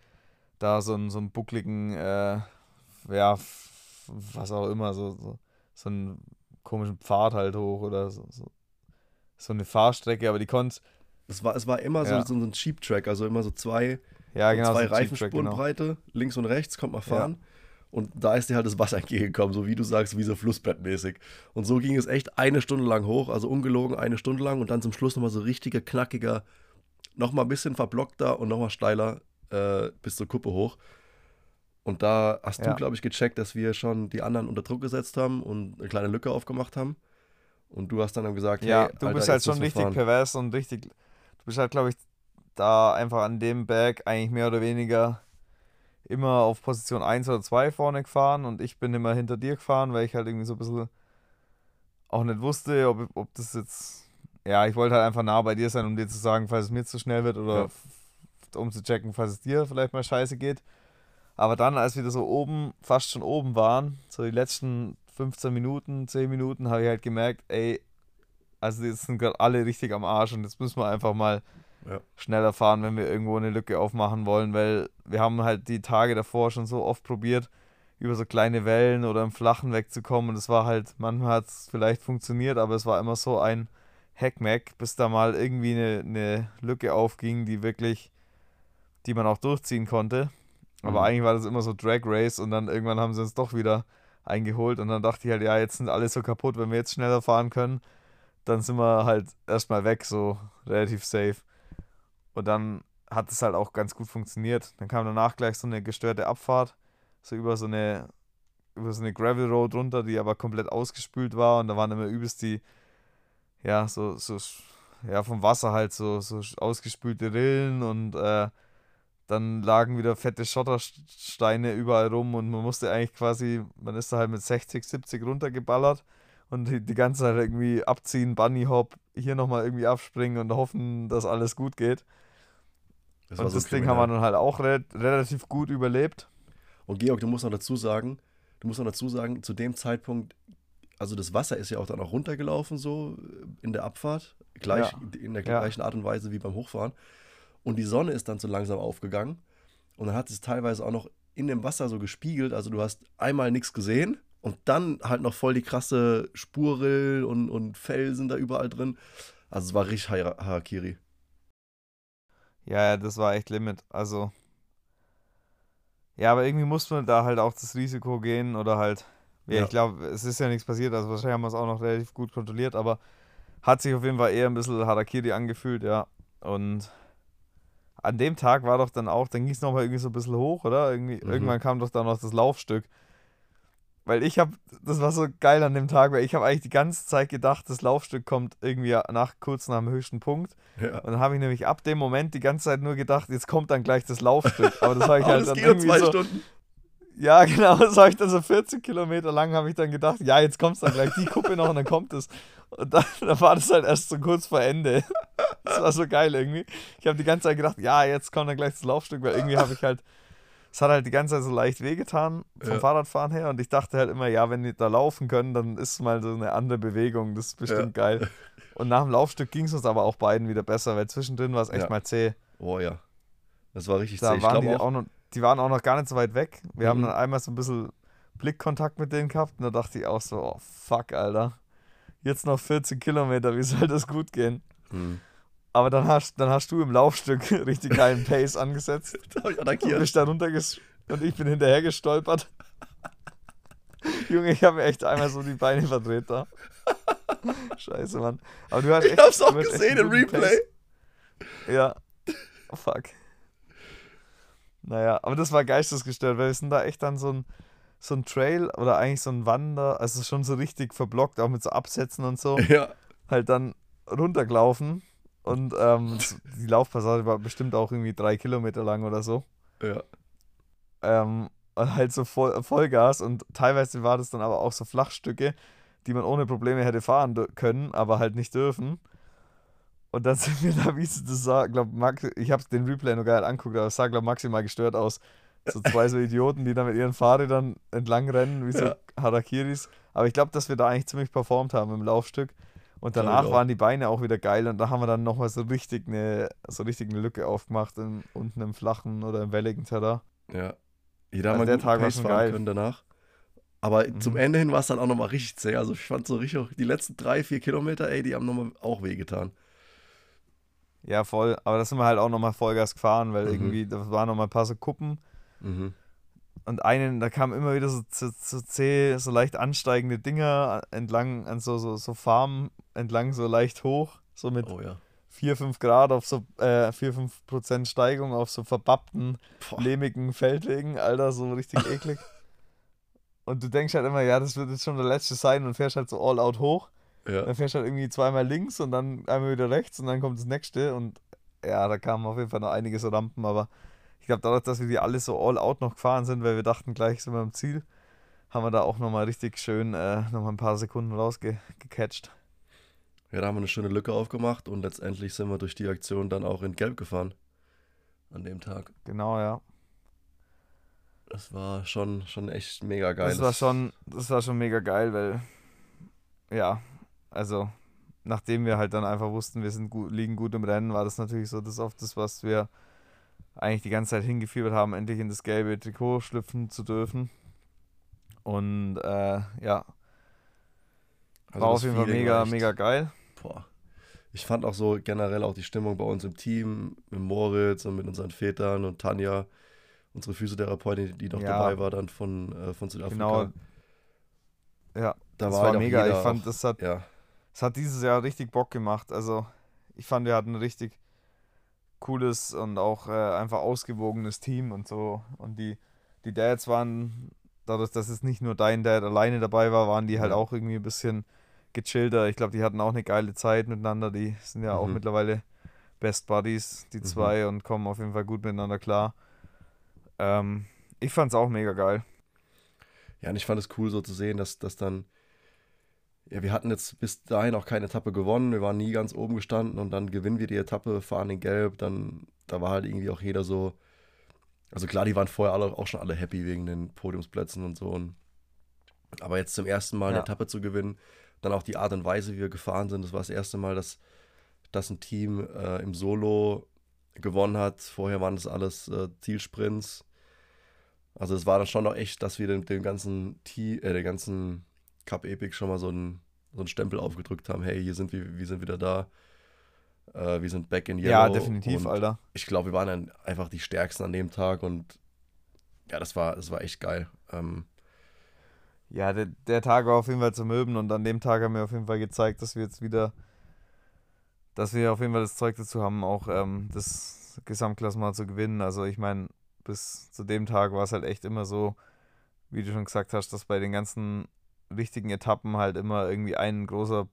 da so, einen, so einen buckligen, äh, ja, was auch immer, so, so, so einen komischen Pfad halt hoch oder so, so, so eine Fahrstrecke, aber die konnte. Es war, es war immer ja. so, so ein Cheap Track, also immer so zwei, ja, genau, zwei so Reifenspurenbreite, genau. links und rechts kommt man fahren. Ja. Und da ist dir halt das Wasser entgegengekommen, so wie du sagst, wie so Flussbettmäßig. Und so ging es echt eine Stunde lang hoch, also ungelogen eine Stunde lang und dann zum Schluss nochmal so richtiger, knackiger, nochmal ein bisschen verblockter und nochmal steiler äh, bis zur Kuppe hoch. Und da hast ja. du, glaube ich, gecheckt, dass wir schon die anderen unter Druck gesetzt haben und eine kleine Lücke aufgemacht haben. Und du hast dann gesagt, ja, hey, du Alter, bist halt schon richtig fahren. pervers und richtig. Du bist halt, glaube ich, da einfach an dem Berg eigentlich mehr oder weniger immer auf Position 1 oder 2 vorne gefahren und ich bin immer hinter dir gefahren, weil ich halt irgendwie so ein bisschen auch nicht wusste, ob, ob das jetzt. Ja, ich wollte halt einfach nah bei dir sein, um dir zu sagen, falls es mir zu schnell wird oder ja. um zu checken, falls es dir vielleicht mal scheiße geht. Aber dann, als wir da so oben, fast schon oben waren, so die letzten 15 Minuten, 10 Minuten, habe ich halt gemerkt, ey, also jetzt sind gerade alle richtig am Arsch und jetzt müssen wir einfach mal ja. schneller fahren, wenn wir irgendwo eine Lücke aufmachen wollen, weil wir haben halt die Tage davor schon so oft probiert, über so kleine Wellen oder im Flachen wegzukommen und es war halt, manchmal hat es vielleicht funktioniert, aber es war immer so ein Hackmack, bis da mal irgendwie eine, eine Lücke aufging, die wirklich, die man auch durchziehen konnte. Aber mhm. eigentlich war das immer so Drag Race und dann irgendwann haben sie uns doch wieder eingeholt und dann dachte ich halt, ja, jetzt sind alle so kaputt, wenn wir jetzt schneller fahren können, dann sind wir halt erstmal weg, so relativ safe. Und dann hat es halt auch ganz gut funktioniert. Dann kam danach gleich so eine gestörte Abfahrt, so über so eine über so eine Gravel Road runter, die aber komplett ausgespült war und da waren immer übelst die ja, so so ja, vom Wasser halt so so ausgespülte Rillen und äh, dann lagen wieder fette Schottersteine überall rum und man musste eigentlich quasi, man ist da halt mit 60, 70 runtergeballert und die, die ganze Zeit irgendwie abziehen, Bunny Hop, hier nochmal irgendwie abspringen und hoffen, dass alles gut geht. Das und so das Ding haben wir dann halt auch re relativ gut überlebt. Und Georg, du musst noch dazu sagen, du musst noch dazu sagen, zu dem Zeitpunkt also das Wasser ist ja auch dann auch runtergelaufen so in der Abfahrt, gleich Ja. in der Ja. gleichen Art und Weise wie beim Hochfahren. Und die Sonne ist dann so langsam aufgegangen und dann hat es teilweise auch noch in dem Wasser so gespiegelt, also du hast einmal nichts gesehen und dann halt noch voll die krasse Spurrill und, und Felsen da überall drin. Also es war richtig Hara- Harakiri. Ja, das war echt Limit. Also. Ja, aber irgendwie muss man da halt auch das Risiko gehen oder halt. Ja, Ja. ich glaube, es ist ja nichts passiert, also wahrscheinlich haben wir es auch noch relativ gut kontrolliert, aber hat sich auf jeden Fall eher ein bisschen Harakiri angefühlt, ja. Und an dem Tag war doch dann auch, dann ging es nochmal irgendwie so ein bisschen hoch, oder? Irgendwie, Mhm. Irgendwann kam doch dann noch das Laufstück. Weil ich habe, das war so geil an dem Tag, weil ich habe eigentlich die ganze Zeit gedacht, das Laufstück kommt irgendwie nach, kurz nach dem höchsten Punkt. Ja. Und dann habe ich nämlich ab dem Moment die ganze Zeit nur gedacht, jetzt kommt dann gleich das Laufstück. Aber das habe ich halt dann irgendwie zwei so, Stunden. ja, genau, das habe ich dann so 40 Kilometer lang, habe ich dann gedacht, ja, jetzt kommt dann gleich die Kuppe noch und dann kommt es. Und dann, dann war das halt erst so kurz vor Ende. Das war so geil irgendwie. Ich habe die ganze Zeit gedacht, ja, jetzt kommt dann gleich das Laufstück, weil irgendwie habe ich halt, es hat halt die ganze Zeit so leicht wehgetan vom Ja. Fahrradfahren her und ich dachte halt immer, ja, wenn die da laufen können, dann ist mal so eine andere Bewegung, das ist bestimmt geil. Und nach dem Laufstück ging es uns aber auch beiden wieder besser, weil zwischendrin war es echt Ja. mal zäh. Oh ja. Das war richtig Da zäh. Waren die auch noch, die waren auch noch gar nicht so weit weg. Wir haben Mhm. dann einmal so ein bisschen Blickkontakt mit denen gehabt und da dachte ich auch so, oh fuck, Alter. Jetzt noch 14 Kilometer, wie soll das gut gehen? hm. Aber dann hast, dann hast du im Laufstück richtig geilen Pace angesetzt da hab ich und attackiert. bist da runterges und ich bin hinterher gestolpert. Junge, ich habe mir echt einmal so die Beine verdreht da. Scheiße, Mann. Aber du hast echt, Ich hab's auch gesehen im Replay. Pace. Ja. Oh, fuck. Naja, aber das war geistesgestört, weil wir sind da echt dann so ein, so ein Trail oder eigentlich so ein Wander, also schon so richtig verblockt, auch mit so Absätzen und so, Ja. halt dann runtergelaufen. Und ähm, die Laufpassage war bestimmt auch irgendwie drei Kilometer lang oder so. Ja. Ähm, und halt so voll, Vollgas und teilweise war das dann aber auch so Flachstücke, die man ohne Probleme hätte fahren können, aber halt nicht dürfen. Und dann sind wir da, wie es das sah, glaub, Max, ich habe den Replay noch gar nicht angeguckt, aber es sah, glaub maximal gestört aus. So zwei so Idioten, die da mit ihren Fahrrädern entlang rennen, wie so Ja. Harakiris. Aber ich glaube, dass wir da eigentlich ziemlich performt haben im Laufstück. Und danach waren die Beine auch wieder geil und da haben wir dann nochmal so richtig eine, so richtig eine Lücke aufgemacht, im, unten im flachen oder im welligen Terrain. Ja. Jeder Also mal der Tag war Pace schon fahren geil. können danach. Aber Mhm. zum Ende hin war es dann auch nochmal richtig zäh. Also ich fand so richtig, die letzten drei, vier Kilometer, ey, die haben nochmal auch wehgetan. Ja, voll. Aber da sind wir halt auch nochmal Vollgas gefahren, weil Mhm. irgendwie, da waren nochmal ein paar so Kuppen. Mhm. Und einen, da kamen immer wieder so, so, so zäh, so leicht ansteigende Dinger entlang, an so, so, so Farmen entlang, so leicht hoch. So mit Oh ja. 4, 5 Grad auf so, äh, 4, 5 Prozent Steigung auf so verbappten, Boah. lehmigen Feldwegen, Alter, so richtig eklig. Und du denkst halt immer, ja, das wird jetzt schon der letzte sein und fährst halt so all out hoch. Ja. Dann fährst halt irgendwie zweimal links und dann einmal wieder rechts und dann kommt das nächste. Und ja, da kamen auf jeden Fall noch einige so Rampen, aber ich glaube, dadurch, dass wir die alle so all out noch gefahren sind, weil wir dachten, gleich sind wir am Ziel, haben wir da auch nochmal richtig schön äh, nochmal ein paar Sekunden rausgecatcht. ja, da haben wir eine schöne Lücke aufgemacht und letztendlich sind wir durch die Aktion dann auch in Gelb gefahren. An dem Tag. Genau, ja. Das war schon, schon echt mega geil. Das war schon, das war schon mega geil, weil ja, also nachdem wir halt dann einfach wussten, wir sind gut, liegen gut im Rennen, war das natürlich so das oft das, was wir eigentlich die ganze Zeit hingefiebert haben, endlich in das gelbe Trikot schlüpfen zu dürfen. Und äh, ja, Also war das auf jeden Fall mega, echt- mega geil. Boah. Ich fand auch so generell auch die Stimmung bei uns im Team, mit Moritz und mit unseren Vätern und Tanja, unsere Physiotherapeutin, die noch Ja. dabei war dann von, äh, von Südafrika. Genau. Ja, da das war, halt mega. Ich fand, das hat ja, Es hat dieses Jahr richtig Bock gemacht. Also, ich fand, wir hatten richtig cooles und auch äh, einfach ausgewogenes Team und so. Und die, die Dads waren, dadurch, dass es nicht nur dein Dad alleine dabei war, waren die halt auch irgendwie ein bisschen gechillter. Ich glaube, die hatten auch eine geile Zeit miteinander. Die sind ja auch Mhm. mittlerweile Best Buddies, die Mhm. zwei, und kommen auf jeden Fall gut miteinander klar. Ähm, ich fand es auch mega geil. Ja, und ich fand es cool so zu sehen, dass, dass dann, ja, wir hatten jetzt bis dahin auch keine Etappe gewonnen, wir waren nie ganz oben gestanden und dann gewinnen wir die Etappe, fahren in Gelb, dann, da war halt irgendwie auch jeder so, also klar, die waren vorher alle auch schon alle happy wegen den Podiumsplätzen und so und Aber jetzt zum ersten Mal eine Etappe zu gewinnen, dann auch die Art und Weise, wie wir gefahren sind, das war das erste Mal, dass, dass ein Team äh, im Solo gewonnen hat. Vorher waren das alles äh, Zielsprints. Also es war dann schon noch echt, dass wir dem, dem ganzen T äh, der ganzen Cup Epic schon mal so einen, so einen Stempel aufgedrückt haben. Hey, hier sind wir, wir sind wieder da. Äh, wir sind back in yellow. Ja, definitiv, Alter. Ich glaube, wir waren dann einfach die Stärksten an dem Tag und ja, das war, das war echt geil. Ähm, ja, der, der Tag war auf jeden Fall zu möben und an dem Tag haben wir auf jeden Fall gezeigt, dass wir jetzt wieder, dass wir auf jeden Fall das Zeug dazu haben, auch ähm, das Gesamtklassement zu gewinnen. Also ich meine, bis zu dem Tag war es halt echt immer so, wie du schon gesagt hast, dass bei den ganzen wichtigen Etappen halt immer irgendwie ein großer,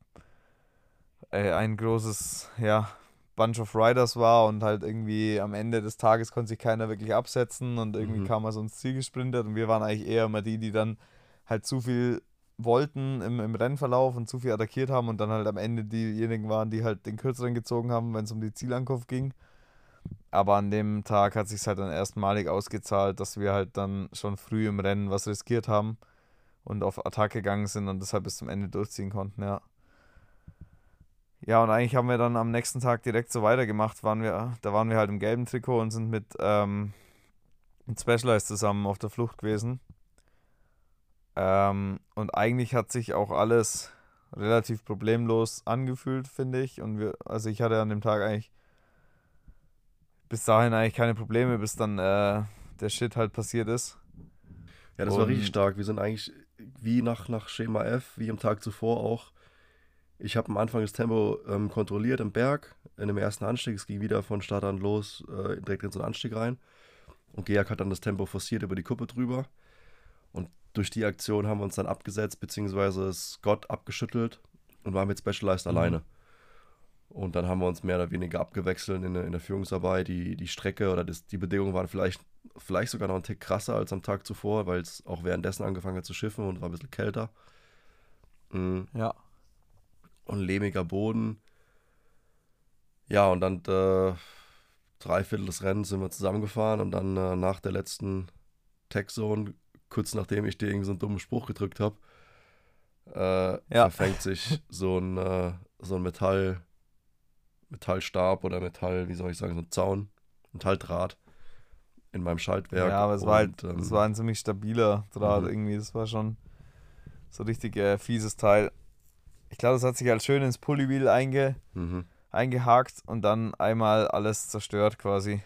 äh, ein großes, ja, Bunch of Riders war und halt irgendwie am Ende des Tages konnte sich keiner wirklich absetzen und irgendwie mhm. kam er so ins Ziel gesprintet und wir waren eigentlich eher immer die, die dann halt zu viel wollten im, im Rennverlauf und zu viel attackiert haben und dann halt am Ende diejenigen waren, die halt den kürzeren gezogen haben, wenn es um die Zielankunft ging. Aber an dem Tag hat sich halt dann erstmalig ausgezahlt, dass wir halt dann schon früh im Rennen was riskiert haben und auf Attacke gegangen sind und deshalb bis zum Ende durchziehen konnten, ja. Ja, und eigentlich haben wir dann am nächsten Tag direkt so weitergemacht. Waren wir, da waren wir halt im gelben Trikot und sind mit, ähm, mit Specialized zusammen auf der Flucht gewesen. Ähm, und eigentlich hat sich auch alles relativ problemlos angefühlt, finde ich. Und wir, also ich hatte an dem Tag eigentlich bis dahin eigentlich keine Probleme, bis dann äh, der Shit halt passiert ist. Ja, das und war richtig stark. Wir sind eigentlich wie nach, nach Schema F, wie am Tag zuvor auch. Ich habe am Anfang das Tempo ähm, kontrolliert im Berg, in dem ersten Anstieg. Es ging wieder von Start an los, äh, direkt in so einen Anstieg rein. Und Georg hat dann das Tempo forciert über die Kuppe drüber. Und durch die Aktion haben wir uns dann abgesetzt, beziehungsweise Scott abgeschüttelt und waren mit Specialized mhm. alleine. Und dann haben wir uns mehr oder weniger abgewechselt in der, in der Führungsarbeit. Die, die Strecke oder das, die Bedingungen waren vielleicht, vielleicht sogar noch ein Tick krasser als am Tag zuvor, weil es auch währenddessen angefangen hat zu schiffen und war ein bisschen kälter. Mhm. Ja. Und lehmiger Boden. Ja, und dann äh, drei Viertel des Rennens sind wir zusammengefahren und dann äh, nach der letzten Tech-Zone kurz nachdem ich dir irgendwie so einen dummen Spruch gedrückt habe, äh, ja. verfängt sich so ein, äh, so ein Metall, Metallstab oder Metall, wie soll ich sagen, so ein Zaun, Metalldraht in meinem Schaltwerk. Ja, aber es und, war halt, ähm, es war ein ziemlich stabiler Draht mhm. irgendwie. Das war schon so richtig äh, fieses Teil. Ich glaube, das hat sich halt schön ins Pullywheel einge, mhm. eingehakt und dann einmal alles zerstört quasi.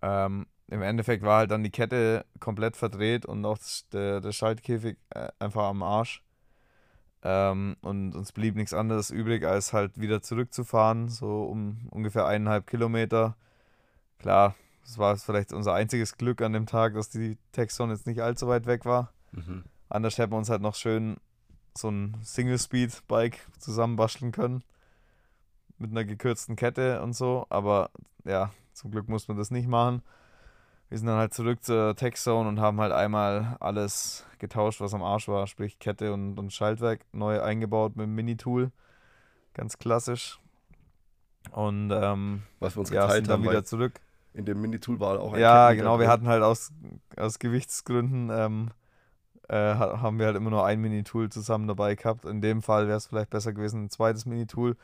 Ähm, im Endeffekt war halt dann die Kette komplett verdreht und auch der, der Schaltkäfig äh, einfach am Arsch. Ähm, und uns blieb nichts anderes übrig, als halt wieder zurückzufahren, so um ungefähr eineinhalb Kilometer. Klar, das war vielleicht unser einziges Glück an dem Tag, dass die Texon jetzt nicht allzu weit weg war. Mhm. Anders hätten wir uns halt noch schön so ein Single-Speed-Bike zusammenbasteln können. Mit einer gekürzten Kette und so. Aber ja, zum Glück muss man das nicht machen wir sind dann halt zurück zur Tech Zone und haben halt einmal alles getauscht, was am Arsch war, sprich Kette und, und Schaltwerk neu eingebaut mit dem Mini-Tool. Ganz klassisch. Und ähm, was wir uns ja, geteilt sind dann wieder zurück. In dem Mini-Tool war auch ein Ja, genau, wir hatten halt aus, aus Gewichtsgründen ähm, äh, haben wir halt immer nur ein Mini-Tool zusammen dabei gehabt. In dem Fall wäre es vielleicht besser gewesen, ein zweites Mini-Tool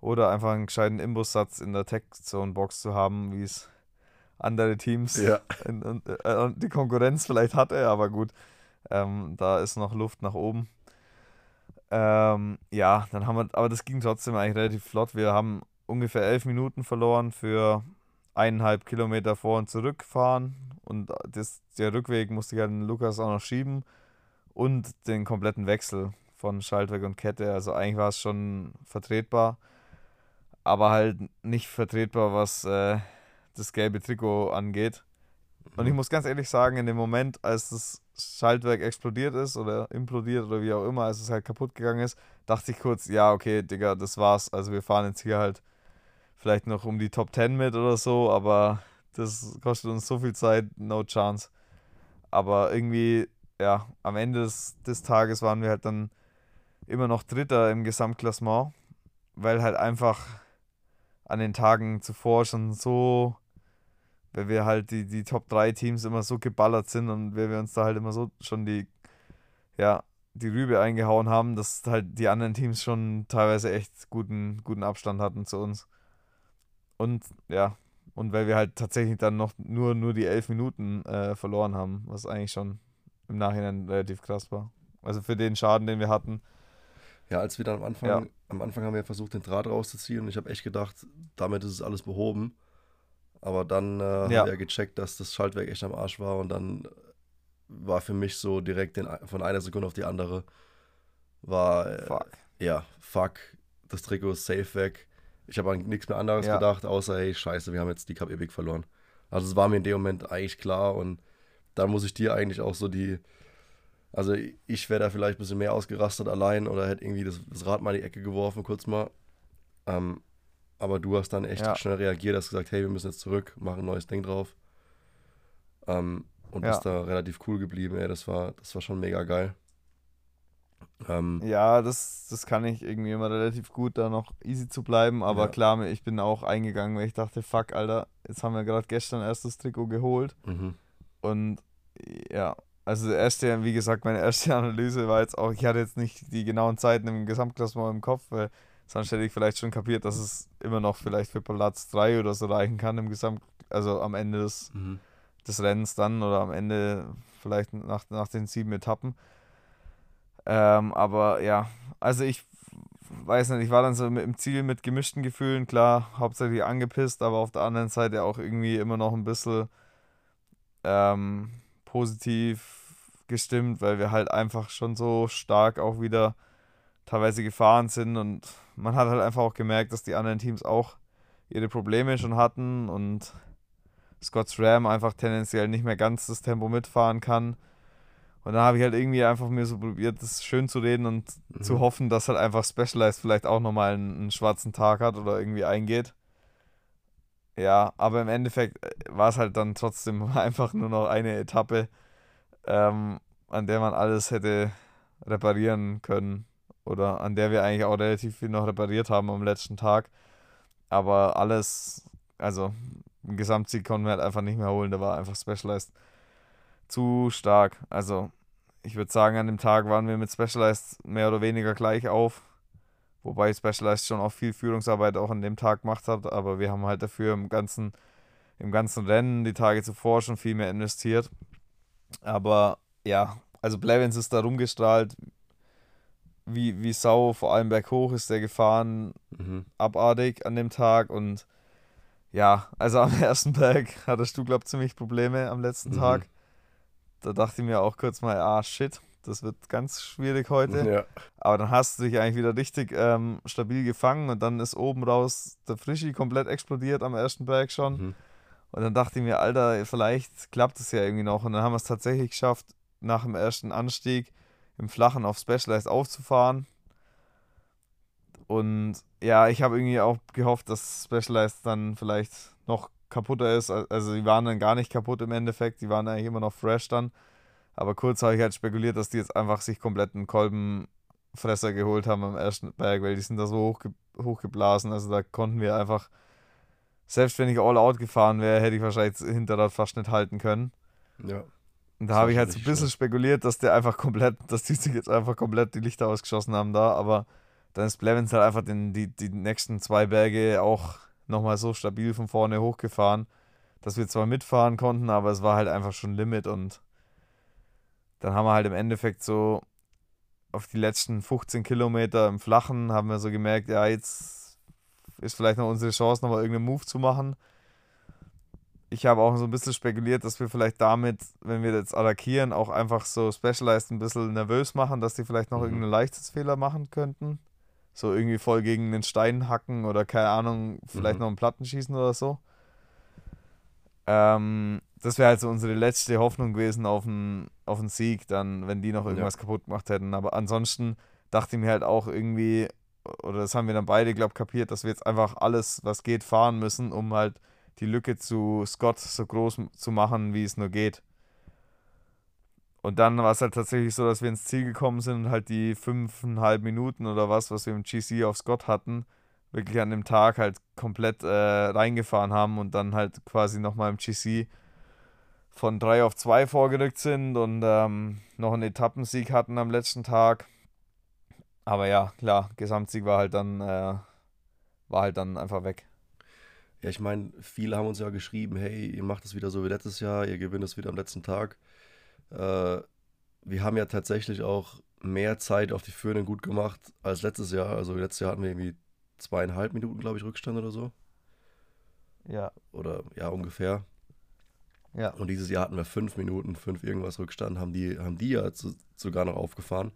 oder einfach einen gescheiten Imbussatz in der Tech-Zone-Box zu haben, wie es andere Teams ja. und, und, äh, und, die Konkurrenz vielleicht hatte, aber gut, ähm, da ist noch Luft nach oben. Ähm, ja, dann haben wir, aber das ging trotzdem eigentlich relativ flott. Wir haben ungefähr elf Minuten verloren für eineinhalb Kilometer vor und zurückfahren und das, der Rückweg musste ich halt den Lukas auch noch schieben und den kompletten Wechsel von Schaltwerk und Kette. Also eigentlich war es schon vertretbar, aber halt nicht vertretbar, was äh, das gelbe Trikot angeht. Und ich mhm. muss ganz ehrlich sagen, in dem Moment, als das Schaltwerk explodiert ist oder implodiert oder wie auch immer, als es halt kaputt gegangen ist, dachte ich kurz, ja, okay, Digga, das war's. Also wir fahren jetzt hier halt vielleicht noch um die Top 10 mit oder so, aber das kostet uns so viel Zeit, no chance. Aber irgendwie, ja, am Ende des, des Tages waren wir halt dann immer noch Dritter im Gesamtklassement, weil halt einfach an den Tagen zuvor schon so weil wir halt die, die Top 3 Teams immer so geballert sind und weil wir uns da halt immer so schon die, ja, die Rübe eingehauen haben, dass halt die anderen Teams schon teilweise echt guten, guten Abstand hatten zu uns. Und ja, und weil wir halt tatsächlich dann noch nur, nur die elf Minuten äh, verloren haben, was eigentlich schon im Nachhinein relativ krass war. Also für den Schaden, den wir hatten. Ja, als wir dann am Anfang, ja. am Anfang haben wir versucht, den Draht rauszuziehen und ich habe echt gedacht, damit ist es alles behoben. Aber dann äh, ja. haben wir gecheckt, dass das Schaltwerk echt am Arsch war und dann war für mich so direkt den, von einer Sekunde auf die andere war äh, fuck. ja, fuck, das Trikot ist safe weg. Ich habe an nichts mehr anderes ja. gedacht, außer hey, scheiße, wir haben jetzt die Cup Epic verloren. Also es war mir in dem Moment eigentlich klar und dann muss ich dir eigentlich auch so die, also ich wäre da vielleicht ein bisschen mehr ausgerastet allein oder hätte irgendwie das, das Rad mal in die Ecke geworfen, kurz mal. Ähm, aber du hast dann echt ja. schnell reagiert, hast gesagt, hey, wir müssen jetzt zurück, machen ein neues Ding drauf. Ähm, und ja. bist da relativ cool geblieben, ey. Das war, das war schon mega geil. Ähm, ja, das, das kann ich irgendwie immer relativ gut, da noch easy zu bleiben. Aber ja. klar, ich bin auch eingegangen, weil ich dachte, fuck, Alter, jetzt haben wir gerade gestern erst das Trikot geholt. Mhm. Und ja, also erste, wie gesagt, meine erste Analyse war jetzt auch, ich hatte jetzt nicht die genauen Zeiten im Gesamtklassement im Kopf, weil sonst hätte ich vielleicht schon kapiert, dass es immer noch vielleicht für Platz 3 oder so reichen kann im Gesamt, also am Ende des, mhm. des Rennens dann oder am Ende vielleicht nach, nach den sieben Etappen. Ähm, aber ja, also ich weiß nicht, ich war dann so im Ziel mit gemischten Gefühlen, klar, hauptsächlich angepisst, aber auf der anderen Seite auch irgendwie immer noch ein bisschen ähm, positiv gestimmt, weil wir halt einfach schon so stark auch wieder teilweise gefahren sind und man hat halt einfach auch gemerkt, dass die anderen Teams auch ihre Probleme schon hatten und Scott's Ram einfach tendenziell nicht mehr ganz das Tempo mitfahren kann. Und dann habe ich halt irgendwie einfach mir so probiert, das schön zu reden und mhm. zu hoffen, dass halt einfach Specialized vielleicht auch nochmal einen, einen schwarzen Tag hat oder irgendwie eingeht. Ja, aber im Endeffekt äh, war es halt dann trotzdem einfach nur noch eine Etappe, ähm, an der man alles hätte reparieren können. Oder an der wir eigentlich auch relativ viel noch repariert haben am letzten Tag. Aber alles, also im Gesamtsieg konnten wir halt einfach nicht mehr holen. Da war einfach Specialized zu stark. Also ich würde sagen, an dem Tag waren wir mit Specialized mehr oder weniger gleich auf. Wobei Specialized schon auch viel Führungsarbeit auch an dem Tag gemacht hat. Aber wir haben halt dafür im ganzen, im ganzen Rennen die Tage zuvor schon viel mehr investiert. Aber ja, also Blevins ist da rumgestrahlt wie, wie Sau, vor allem berghoch ist der gefahren, mhm. abartig an dem Tag und ja, also am ersten Berg hattest du, glaube ich, ziemlich Probleme am letzten mhm. Tag. Da dachte ich mir auch kurz mal, ah shit, das wird ganz schwierig heute. Ja. Aber dann hast du dich eigentlich wieder richtig ähm, stabil gefangen und dann ist oben raus der Frischi komplett explodiert am ersten Berg schon. Mhm. Und dann dachte ich mir, Alter, vielleicht klappt es ja irgendwie noch. Und dann haben wir es tatsächlich geschafft, nach dem ersten Anstieg im Flachen auf Specialized aufzufahren. Und ja, ich habe irgendwie auch gehofft, dass Specialized dann vielleicht noch kaputter ist. Also die waren dann gar nicht kaputt im Endeffekt, die waren eigentlich immer noch fresh dann. Aber kurz habe ich halt spekuliert, dass die jetzt einfach sich komplett einen Kolbenfresser geholt haben am ersten Berg, weil die sind da so hoch, hochgeblasen. Also da konnten wir einfach, selbst wenn ich all out gefahren wäre, hätte ich wahrscheinlich das Hinterrad fast nicht halten können. Ja. Und da habe ich halt so ein bisschen schlimm. spekuliert, dass der einfach komplett, dass die sich jetzt einfach komplett die Lichter ausgeschossen haben da, aber dann ist Blevins halt einfach den, die, die nächsten zwei Berge auch nochmal so stabil von vorne hochgefahren, dass wir zwar mitfahren konnten, aber es war halt einfach schon Limit und dann haben wir halt im Endeffekt so auf die letzten 15 Kilometer im Flachen haben wir so gemerkt, ja, jetzt ist vielleicht noch unsere Chance, nochmal irgendeinen Move zu machen ich habe auch so ein bisschen spekuliert, dass wir vielleicht damit, wenn wir jetzt attackieren, auch einfach so Specialized ein bisschen nervös machen, dass die vielleicht noch mhm. irgendeinen Leichtesfehler machen könnten. So irgendwie voll gegen den Stein hacken oder keine Ahnung, vielleicht mhm. noch einen Platten schießen oder so. Ähm, das wäre halt so unsere letzte Hoffnung gewesen auf einen, auf einen Sieg, dann, wenn die noch irgendwas ja. kaputt gemacht hätten. Aber ansonsten dachte ich mir halt auch irgendwie, oder das haben wir dann beide, glaube ich, kapiert, dass wir jetzt einfach alles, was geht, fahren müssen, um halt die Lücke zu Scott so groß zu machen, wie es nur geht. Und dann war es halt tatsächlich so, dass wir ins Ziel gekommen sind und halt die fünfeinhalb Minuten oder was, was wir im GC auf Scott hatten, wirklich an dem Tag halt komplett äh, reingefahren haben und dann halt quasi nochmal im GC von 3 auf 2 vorgerückt sind und ähm, noch einen Etappensieg hatten am letzten Tag. Aber ja, klar, Gesamtsieg war halt dann, äh, war halt dann einfach weg. Ja, ich meine, viele haben uns ja geschrieben, hey, ihr macht es wieder so wie letztes Jahr, ihr gewinnt es wieder am letzten Tag. Äh, wir haben ja tatsächlich auch mehr Zeit auf die Führenden gut gemacht als letztes Jahr. Also letztes Jahr hatten wir irgendwie zweieinhalb Minuten, glaube ich, Rückstand oder so. Ja. Oder ja, ungefähr. Ja. Und dieses Jahr hatten wir fünf Minuten, fünf irgendwas Rückstand, haben die, haben die ja zu, sogar noch aufgefahren.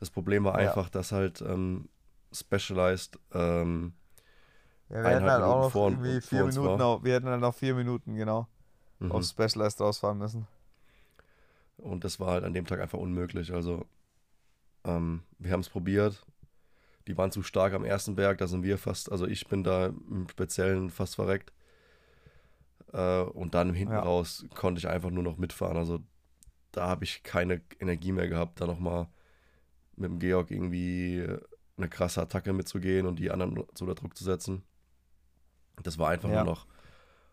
Das Problem war Ja. einfach, dass halt ähm, Specialized ähm, Ja, wir hätten halt auch noch vor- irgendwie vier Minuten, auf, wir hätten halt noch vier Minuten, genau, mhm. auf Specialized rausfahren müssen. Und das war halt an dem Tag einfach unmöglich. Also, ähm, wir haben es probiert. Die waren zu stark am ersten Berg, da sind wir fast, also ich bin da im Speziellen fast verreckt. Äh, und dann hinten Ja. raus konnte ich einfach nur noch mitfahren. Also da habe ich keine Energie mehr gehabt, da nochmal mit dem Georg irgendwie eine krasse Attacke mitzugehen und die anderen so unter Druck zu setzen. Das war einfach Ja. nur noch,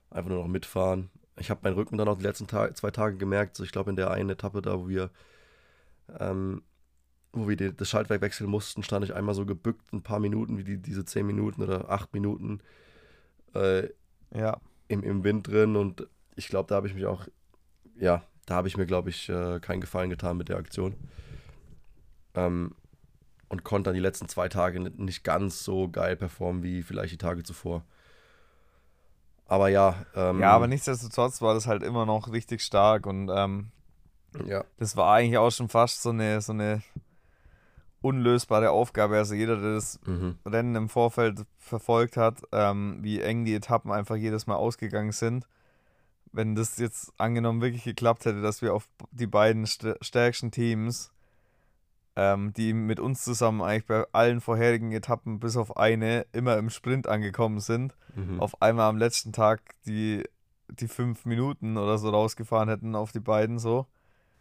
einfach nur noch mitfahren. Ich habe meinen Rücken dann auch die letzten Ta zwei Tage gemerkt. So, ich glaube, in der einen Etappe da, wo wir, ähm, wo wir die, das Schaltwerk wechseln mussten, stand ich einmal so gebückt, ein paar Minuten, wie die, diese zehn Minuten oder acht Minuten äh, Ja, im, im Wind drin. Und ich glaube, da habe ich mich auch, ja, da habe ich mir, glaube ich, äh, keinen Gefallen getan mit der Aktion. Ähm, und konnte dann die letzten zwei Tage nicht ganz so geil performen wie vielleicht die Tage zuvor. Aber ja, ähm, ja, aber nichtsdestotrotz war das halt immer noch richtig stark und ähm, Ja, das war eigentlich auch schon fast so eine, so eine unlösbare Aufgabe. Also jeder, der das mhm. Rennen im Vorfeld verfolgt hat, ähm, wie eng die Etappen einfach jedes Mal ausgegangen sind. Wenn das jetzt angenommen wirklich geklappt hätte, dass wir auf die beiden st stärksten Teams, ähm, die mit uns zusammen eigentlich bei allen vorherigen Etappen bis auf eine immer im Sprint angekommen sind, Mhm. auf einmal am letzten Tag die, die fünf Minuten oder so rausgefahren hätten auf die beiden so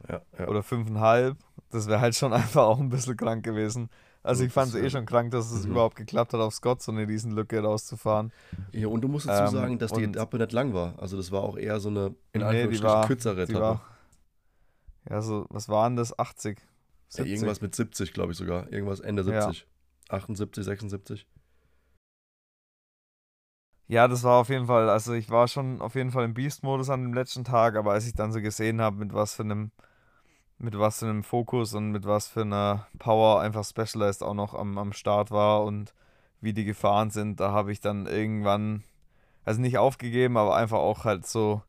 ja, ja. oder fünfeinhalb, das wäre halt schon einfach auch ein bisschen krank gewesen. Also ich fand es eh schon krank, dass es Mhm. überhaupt geklappt hat, auf Scott so eine Riesenlücke rauszufahren. ja, und du musst dazu Ähm, sagen, dass die Etappe nicht lang war. Also das war auch eher so eine, in Nee, die war- kürzere Etappe. war, ja, so, was waren das? 80? Ja, 70? irgendwas mit 70, glaube ich sogar. Irgendwas Ende Ja. 70. 78, 76. Ja, das war auf jeden Fall, also ich war schon auf jeden Fall im Beast-Modus an dem letzten Tag, aber als ich dann so gesehen habe, mit was für einem, mit was für einem Fokus und mit was für einer Power einfach Specialized auch noch am, am Start war und wie die gefahren sind, da habe ich dann irgendwann, also nicht aufgegeben, aber einfach auch halt so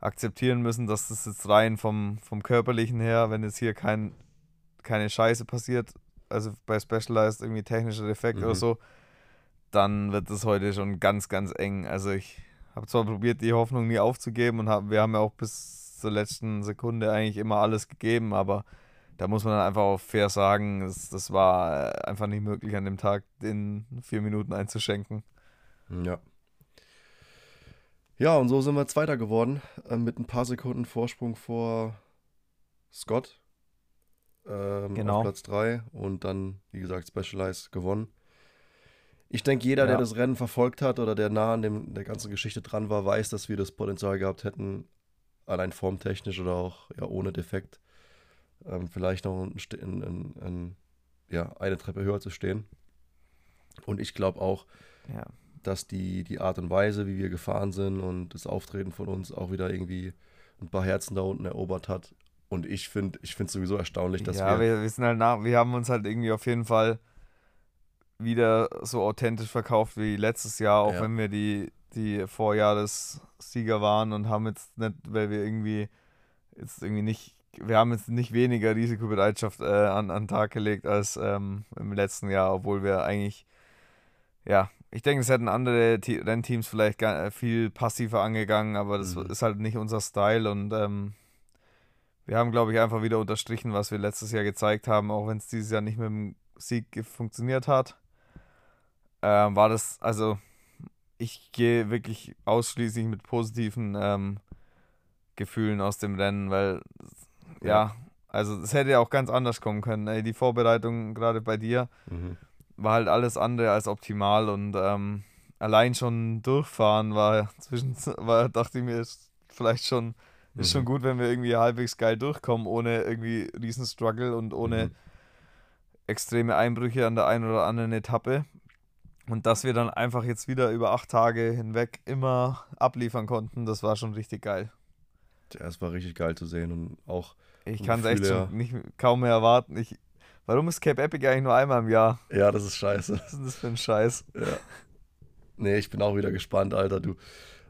akzeptieren müssen, dass das jetzt rein vom, vom Körperlichen her, wenn jetzt hier kein, keine Scheiße passiert, also bei Specialized irgendwie technischer Defekt oder Mhm. so, dann wird es heute schon ganz, ganz eng. Also ich habe zwar probiert, die Hoffnung nie aufzugeben und hab, wir haben ja auch bis zur letzten Sekunde eigentlich immer alles gegeben, aber da muss man dann einfach auch fair sagen, das, das war äh, einfach nicht möglich an dem Tag, den vier Minuten einzuschenken. Ja. Ja, und so sind wir Zweiter geworden, äh, mit ein paar Sekunden Vorsprung vor Scott ähm, Genau. auf Platz 3 und dann, wie gesagt, Specialized gewonnen. Ich denke, jeder, der Ja. das Rennen verfolgt hat oder der nah an dem, der ganzen Geschichte dran war, weiß, dass wir das Potenzial gehabt hätten, allein formtechnisch oder auch ja, ohne Defekt, ähm, vielleicht noch ein, ein, ein, ja, eine Treppe höher zu stehen. Und ich glaube auch, Ja. dass die, die Art und Weise, wie wir gefahren sind und das Auftreten von uns auch wieder irgendwie ein paar Herzen da unten erobert hat. Und ich finde ich finde sowieso erstaunlich, dass ja, wir, wir, wir sind halt nach, wir haben uns halt irgendwie auf jeden Fall wieder so authentisch verkauft wie letztes Jahr, auch Ja. wenn wir die, die Vorjahressieger waren und haben jetzt nicht, weil wir irgendwie jetzt irgendwie nicht, wir haben jetzt nicht weniger Risikobereitschaft äh, an, an den Tag gelegt als ähm, im letzten Jahr, obwohl wir eigentlich, ja, ich denke, es hätten andere Te Rennteams vielleicht ga- viel passiver angegangen, aber das Mhm. ist halt nicht unser Style und ähm, wir haben, glaube ich, einfach wieder unterstrichen, was wir letztes Jahr gezeigt haben, auch wenn es dieses Jahr nicht mit dem Sieg funktioniert hat. Ähm, war das, also ich gehe wirklich ausschließlich mit positiven ähm, Gefühlen aus dem Rennen, weil ja, Ja. also es hätte ja auch ganz anders kommen können. Ey, die Vorbereitung gerade bei dir mhm. war halt alles andere als optimal und ähm, allein schon durchfahren war zwischen, war, dachte ich mir, vielleicht schon ist schon gut, wenn wir irgendwie halbwegs geil durchkommen, ohne irgendwie riesen Struggle und ohne Mhm. extreme Einbrüche an der einen oder anderen Etappe. Und dass wir dann einfach jetzt wieder über acht Tage hinweg immer abliefern konnten, das war schon richtig geil. Ja, es war richtig geil zu sehen und auch, Ich kann es echt schon nicht, kaum mehr erwarten. Ich, warum ist Cape Epic eigentlich nur einmal im Jahr? ja, das ist scheiße. Was ist denn das für ein Scheiß? Ja. Nee, ich bin auch wieder gespannt, Alter. Du,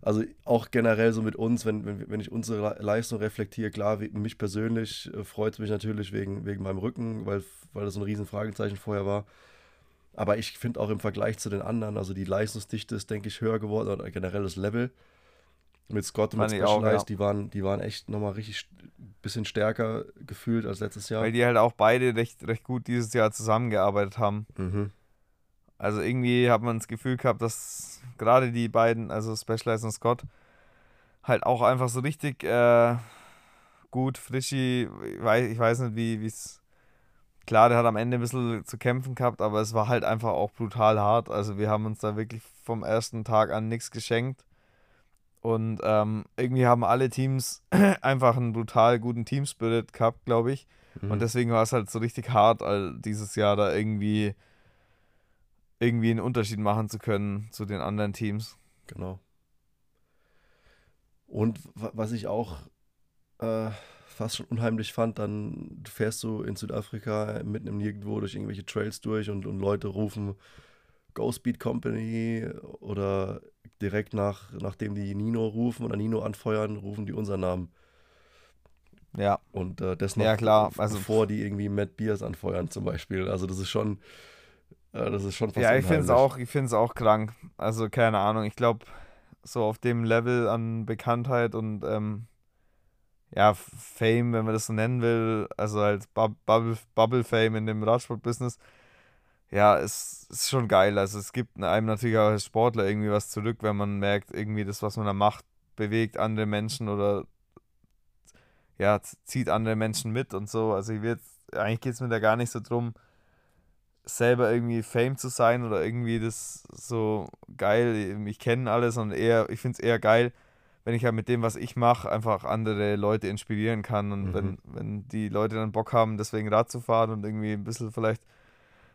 also auch generell so mit uns, wenn, wenn, wenn ich unsere Le- Leistung reflektiere, klar, wie- mich persönlich äh, freut es mich natürlich wegen, wegen meinem Rücken, weil, weil das so ein riesen Fragezeichen vorher war. Aber ich finde auch im Vergleich zu den anderen, also die Leistungsdichte ist, denke ich, höher geworden oder generell das Level. Mit Scott und mit ich auch, Specialized, ja. die waren, die waren echt nochmal richtig st- bisschen stärker gefühlt als letztes Jahr. Weil die halt auch beide recht, recht gut dieses Jahr zusammengearbeitet haben. Mhm. Also irgendwie hat man das Gefühl gehabt, dass gerade die beiden, also Specialized und Scott, halt auch einfach so richtig äh, gut, Frischi, ich weiß, ich weiß nicht, wie es. Klar, der hat am Ende ein bisschen zu kämpfen gehabt, aber es war halt einfach auch brutal hart. Also wir haben uns da wirklich vom ersten Tag an nichts geschenkt. Und ähm, irgendwie haben alle Teams einfach einen brutal guten Teamspirit gehabt, glaube ich. Mhm. Und deswegen war es halt so richtig hart, all dieses Jahr da irgendwie, irgendwie einen Unterschied machen zu können zu den anderen Teams. Genau. Und wa- was ich auch äh, fast schon unheimlich fand, dann fährst du in Südafrika mitten im Nirgendwo durch irgendwelche Trails durch und, und Leute rufen Go Speed Company oder direkt nach, nachdem die Nino rufen oder Nino anfeuern, rufen die unseren Namen. Ja, Und äh, das noch Ja, klar, also- bevor die irgendwie Matt Beers anfeuern zum Beispiel. Also das ist schon, äh, das ist schon fast ja ich finde es auch, ich find's auch krank. Also keine Ahnung, ich glaube, so auf dem Level an Bekanntheit und ähm, ja, Fame, wenn man das so nennen will, also halt Bub- Bubble, Bubble Fame in dem Radsport-Business, ja, es ist schon geil. Also es gibt einem natürlich auch als Sportler irgendwie was zurück, wenn man merkt, irgendwie das, was man da macht, bewegt andere Menschen oder ja, zieht andere Menschen mit und so. Also ich will jetzt, eigentlich geht es mir da gar nicht so drum, selber irgendwie Fame zu sein oder irgendwie das so geil, ich kenne alles, sondern eher, ich finde es eher geil, wenn ich halt mit dem, was ich mache, einfach andere Leute inspirieren kann und Mhm. wenn, wenn die Leute dann Bock haben, deswegen Rad zu fahren und irgendwie ein bisschen vielleicht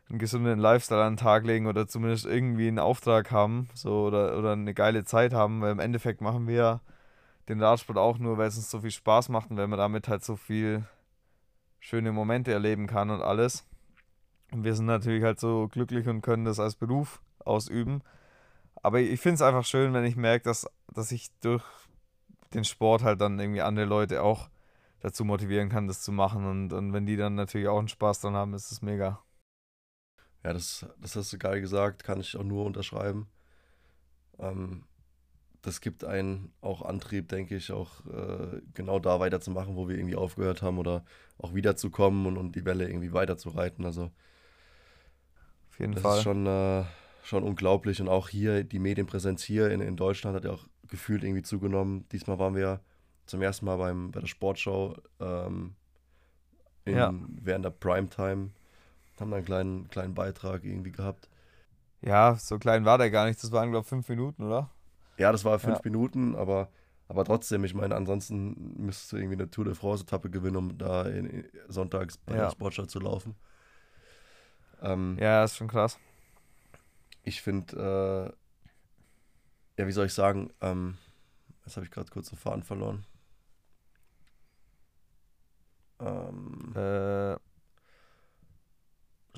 einen gesunden Lifestyle an den Tag legen oder zumindest irgendwie einen Auftrag haben, so oder, oder eine geile Zeit haben, weil im Endeffekt machen wir ja den Radsport auch nur, weil es uns so viel Spaß macht und weil man damit halt so viel schöne Momente erleben kann und alles. Wir sind natürlich halt so glücklich und können das als Beruf ausüben. Aber ich finde es einfach schön, wenn ich merke, dass, dass ich durch den Sport halt dann irgendwie andere Leute auch dazu motivieren kann, das zu machen. Und, und wenn die dann natürlich auch einen Spaß dran haben, ist es mega. Ja, das, das hast du geil gesagt, kann ich auch nur unterschreiben. Ähm, das gibt einen auch Antrieb, denke ich, auch äh, genau da weiterzumachen, wo wir irgendwie aufgehört haben oder auch wiederzukommen und, und die Welle irgendwie weiterzureiten. Also Auf jeden das Fall. ist schon, äh, schon unglaublich und auch hier die Medienpräsenz hier in, in Deutschland hat ja auch gefühlt irgendwie zugenommen. Diesmal waren wir zum ersten Mal beim, bei der Sportshow ähm, in, Ja. während der Primetime, haben da einen kleinen, kleinen Beitrag irgendwie gehabt. Ja, so klein war der gar nicht. Das waren, glaube ich, fünf Minuten, oder? Ja, das war fünf Ja. Minuten, aber, aber trotzdem, ich meine, ansonsten müsstest du irgendwie eine Tour de France-Etappe gewinnen, um da in, in, sonntags bei Ja. der Sportstadt zu laufen. Ähm, Ja, ist schon krass. Ich finde, äh, ja, wie soll ich sagen, ähm, jetzt habe ich gerade kurz den Faden verloren. Ähm, Äh,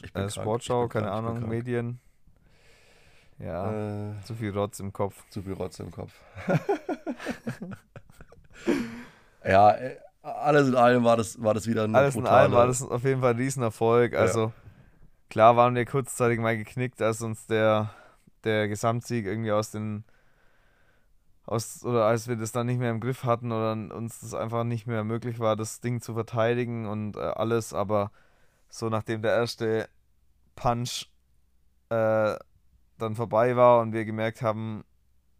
ich bin äh, Sportschau, ich bin keine krank, Ahnung. Medien. Ja, Äh, zu viel Rotz im Kopf. zu viel Rotze im Kopf. ja, äh, alles in allem war das, war das wieder eine Alles in allem war das auf jeden Fall ein Riesenerfolg. Also klar waren wir kurzzeitig mal geknickt, als uns der, der Gesamtsieg irgendwie aus den aus oder als wir das dann nicht mehr im Griff hatten oder uns das einfach nicht mehr möglich war, das Ding zu verteidigen und äh, alles, aber so nachdem der erste Punch äh, dann vorbei war und wir gemerkt haben,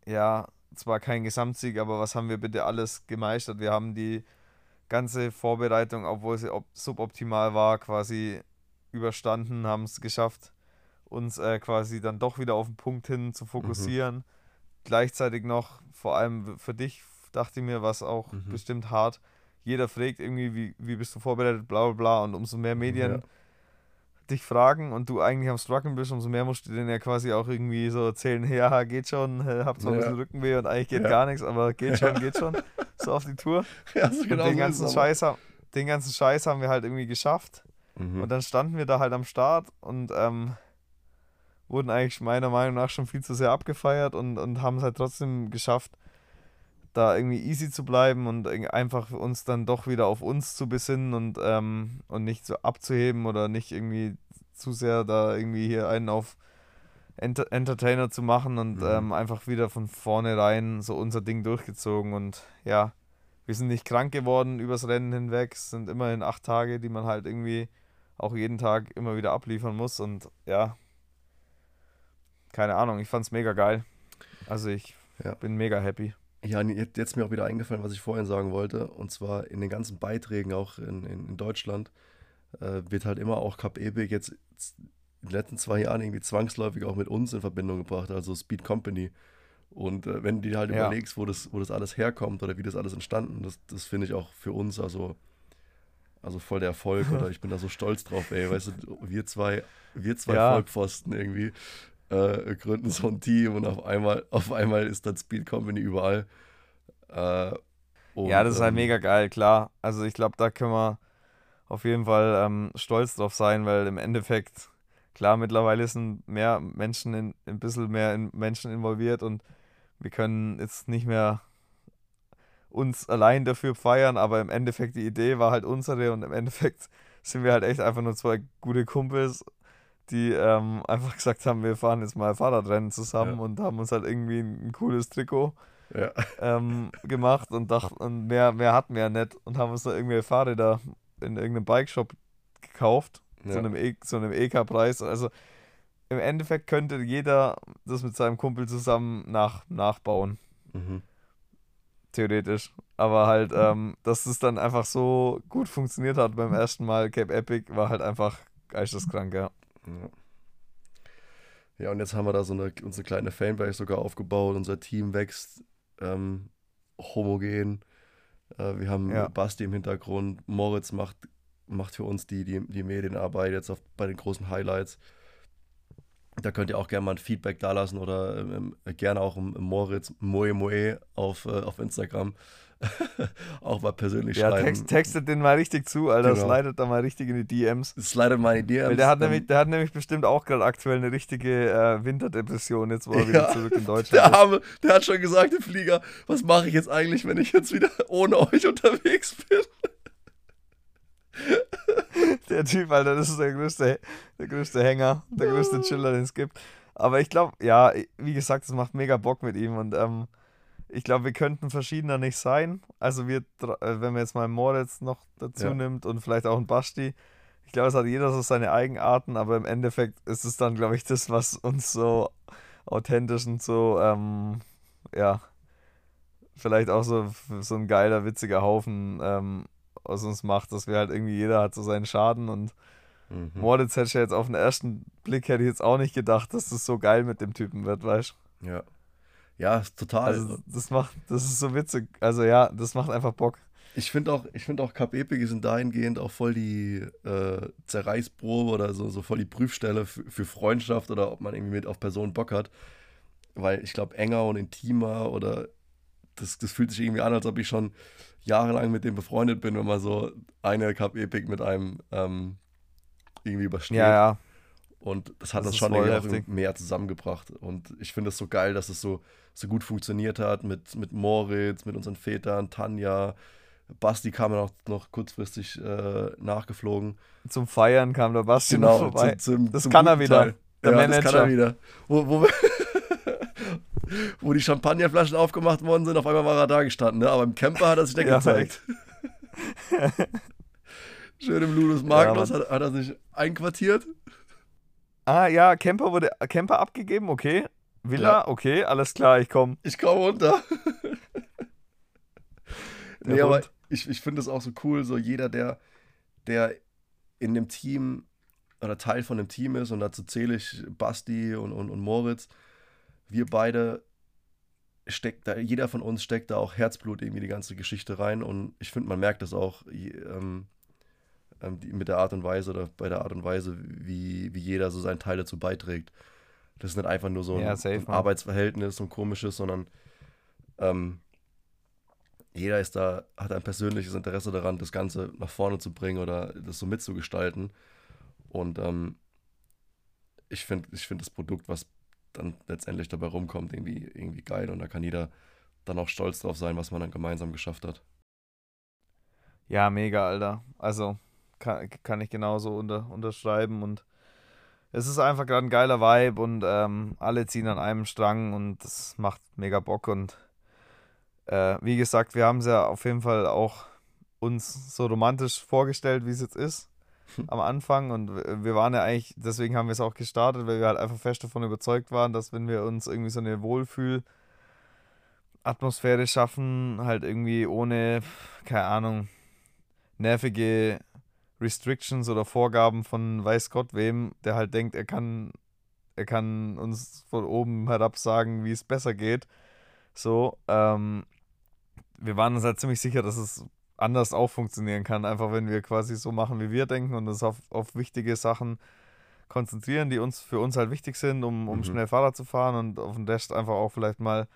ja, zwar kein Gesamtsieg, aber was haben wir bitte alles gemeistert? Wir haben die ganze Vorbereitung, obwohl sie op suboptimal war, quasi überstanden, haben es geschafft, uns äh, quasi dann doch wieder auf den Punkt hin zu fokussieren. Gleichzeitig noch, vor allem für dich, dachte ich mir, was auch Mhm. bestimmt hart. Jeder fragt irgendwie, wie, wie bist du vorbereitet, bla bla bla. Und umso mehr Medien Ja. dich fragen und du eigentlich am Struggeln bist, umso mehr musst du denen ja quasi auch irgendwie so erzählen, ja, geht schon, hab zwar ein Ja. bisschen Rückenweh und eigentlich geht Ja. gar nichts, aber geht schon, geht schon. So auf die Tour. Ja, so genau den ganzen. Scheiß, ha- den ganzen Scheiß haben wir halt irgendwie geschafft. Mhm. Und dann standen wir da halt am Start und ähm, wurden eigentlich meiner Meinung nach schon viel zu sehr abgefeiert und, und haben es halt trotzdem geschafft, da irgendwie easy zu bleiben und einfach uns dann doch wieder auf uns zu besinnen und, ähm, und nicht so abzuheben oder nicht irgendwie zu sehr da irgendwie hier einen auf Enter Entertainer zu machen und Mhm. ähm, einfach wieder von vornherein so unser Ding durchgezogen und ja, wir sind nicht krank geworden übers Rennen hinweg. Es sind immerhin acht Tage, die man halt irgendwie auch jeden Tag immer wieder abliefern muss. Und ja, keine Ahnung, ich fand's mega geil. Also ich Ja. bin mega happy. Ja, jetzt mir auch wieder eingefallen, was ich vorhin sagen wollte. Und zwar in den ganzen Beiträgen auch in, in, in Deutschland äh, wird halt immer auch Cup Epic jetzt in den letzten zwei Jahren irgendwie zwangsläufig auch mit uns in Verbindung gebracht, also Speed Company. Und äh, wenn du dir halt Ja. überlegst, wo das, wo das alles herkommt oder wie das alles entstanden, das, das finde ich auch für uns also, also voll der Erfolg oder ich bin da so stolz drauf, ey, weißt du, wir zwei, wir zwei Ja. Vollpfosten irgendwie äh, gründen so ein Team und auf einmal, auf einmal ist dann Speed Company überall. Äh, und, ja, das ist halt ähm, mega geil, klar. Also ich glaube, da können wir auf jeden Fall ähm, stolz drauf sein, weil im Endeffekt, klar, mittlerweile sind mehr Menschen, in, ein bisschen mehr in Menschen involviert und wir können jetzt nicht mehr uns allein dafür feiern, aber im Endeffekt die Idee war halt unsere und im Endeffekt sind wir halt echt einfach nur zwei gute Kumpels, die ähm, einfach gesagt haben, wir fahren jetzt mal Fahrradrennen zusammen Ja. und haben uns halt irgendwie ein, ein cooles Trikot Ja, ähm, gemacht und dachten, und mehr, mehr hatten wir ja nicht und haben uns da irgendwelche Fahrräder in irgendeinem Bikeshop gekauft, zu Ja. einem, e zu einem EK-Preis. Also im Endeffekt könnte jeder das mit seinem Kumpel zusammen nach, nachbauen, mhm. Theoretisch. Aber halt, ähm, dass es dann einfach so gut funktioniert hat beim ersten Mal Cape Epic, war halt einfach geisteskrank, ja. Ja. Ja, und jetzt haben wir da so eine, unsere kleine Fanbase sogar aufgebaut. Unser Team wächst ähm, homogen. Äh, wir haben Ja. Basti im Hintergrund. Moritz macht, macht für uns die, die, die Medienarbeit jetzt auf, bei den großen Highlights. Da könnt ihr auch gerne mal ein Feedback dalassen oder ähm, gerne auch im, im Moritz Moe Moe auf, äh, auf Instagram auch mal persönlich Ja, schreiben. text, textet den mal richtig zu, Alter. Genau. Slidet da mal richtig in die DMs. Das ist leider meine Idee. Weil der hat, Ähm, nämlich, der hat nämlich bestimmt auch gerade aktuell eine richtige äh, Winterdepression, jetzt wo er wieder Ja, zurück in Deutschland Der ist. Arme, der hat schon gesagt, der Flieger, was mache ich jetzt eigentlich, wenn ich jetzt wieder ohne euch unterwegs bin? Der Typ, Alter, das ist der größte, der größte Hänger, der größte Chiller, den es gibt. Aber ich glaube, ja, wie gesagt, es macht mega Bock mit ihm und ähm, ich glaube, wir könnten verschiedener nicht sein. Also wir, äh, wenn man jetzt mal Moritz noch dazu Ja. nimmt und vielleicht auch ein Basti, ich glaube, es hat jeder so seine Eigenarten, aber im Endeffekt ist es dann, glaube ich, das, was uns so authentisch und so, ähm, ja, vielleicht auch so, so ein geiler, witziger Haufen ähm, aus uns macht, dass wir halt irgendwie, jeder hat so seinen Schaden und Mhm. Moritz hätte ich jetzt auf den ersten Blick hätte ich jetzt auch nicht gedacht, dass das so geil mit dem Typen wird, weißt du? Ja. Ja, ist total. Also das macht, das ist so witzig. Also ja, das macht einfach Bock. ich finde auch, ich finde auch Cup Epic sind dahingehend auch voll die äh, Zerreißprobe oder so, so voll die Prüfstelle für, für Freundschaft oder ob man irgendwie mit auf Personen Bock hat. Weil ich glaube, enger und intimer oder das, das fühlt sich irgendwie an, als ob ich schon jahrelang mit dem befreundet bin, wenn man so eine Cup Epic mit einem ähm, irgendwie übersteht. Ja, ja. Und das hat Das uns schon irgendwie mehr zusammengebracht. Und ich finde es so geil, dass es so, so gut funktioniert hat mit, mit Moritz, mit unseren Vätern, Tanja. Basti kam ja noch, noch kurzfristig äh, nachgeflogen. Zum Feiern kam der Basti noch vorbei. zum- zum, Das zum kann er wieder. Teil. Der ja, das kann er Manager. wieder. Wo, wo, wo die Champagnerflaschen aufgemacht worden sind, auf einmal war er da gestanden. Ne? Aber im Camper hat er sich dann Ja, gezeigt. Schön im Ludus Magnus Mann. hat, hat er sich einquartiert. ah ja, Camper wurde Camper abgegeben, okay. Villa, Ja. okay, alles klar, ich komme. Ich komme runter. nee, aber ich, ich finde es auch so cool, so jeder, der, der in dem Team oder Teil von dem Team ist, und dazu zähle ich Basti und, und, und Moritz, wir beide steckt da, jeder von uns steckt da auch Herzblut irgendwie die ganze Geschichte rein und ich finde, man merkt das auch ähm, ähm, mit der Art und Weise oder bei der Art und Weise, wie, wie jeder so seinen Teil dazu beiträgt. Das ist nicht einfach nur so ein, Ja, safe, ein. Arbeitsverhältnis, ein komisches, sondern ähm, jeder ist da, hat ein persönliches Interesse daran, das Ganze nach vorne zu bringen oder das so mitzugestalten. Und ähm, ich finde ich find das Produkt, was dann letztendlich dabei rumkommt, irgendwie, irgendwie geil. Und da kann jeder dann auch stolz drauf sein, was man dann gemeinsam geschafft hat. Ja, mega, Alter. Also kann, kann ich genauso unter, unterschreiben und es ist einfach gerade ein geiler Vibe und ähm, alle ziehen an einem Strang und das macht mega Bock und äh, wie gesagt, wir haben es ja auf jeden Fall auch uns so romantisch vorgestellt, wie es jetzt ist am Anfang und w- wir waren ja eigentlich, deswegen haben wir es auch gestartet, weil wir halt einfach fest davon überzeugt waren, dass wenn wir uns irgendwie so eine Wohlfühl Atmosphäre schaffen, halt irgendwie ohne, keine Ahnung, nervige Restrictions oder Vorgaben von weiß Gott wem, der halt denkt, er kann, er kann uns von oben herab sagen, wie es besser geht. So, ähm, wir waren uns halt ziemlich sicher, dass es anders auch funktionieren kann, einfach wenn wir quasi so machen, wie wir denken und uns auf, auf wichtige Sachen konzentrieren, die uns für uns halt wichtig sind, um, um Mhm. schnell Fahrrad zu fahren und auf den Rest einfach auch vielleicht mal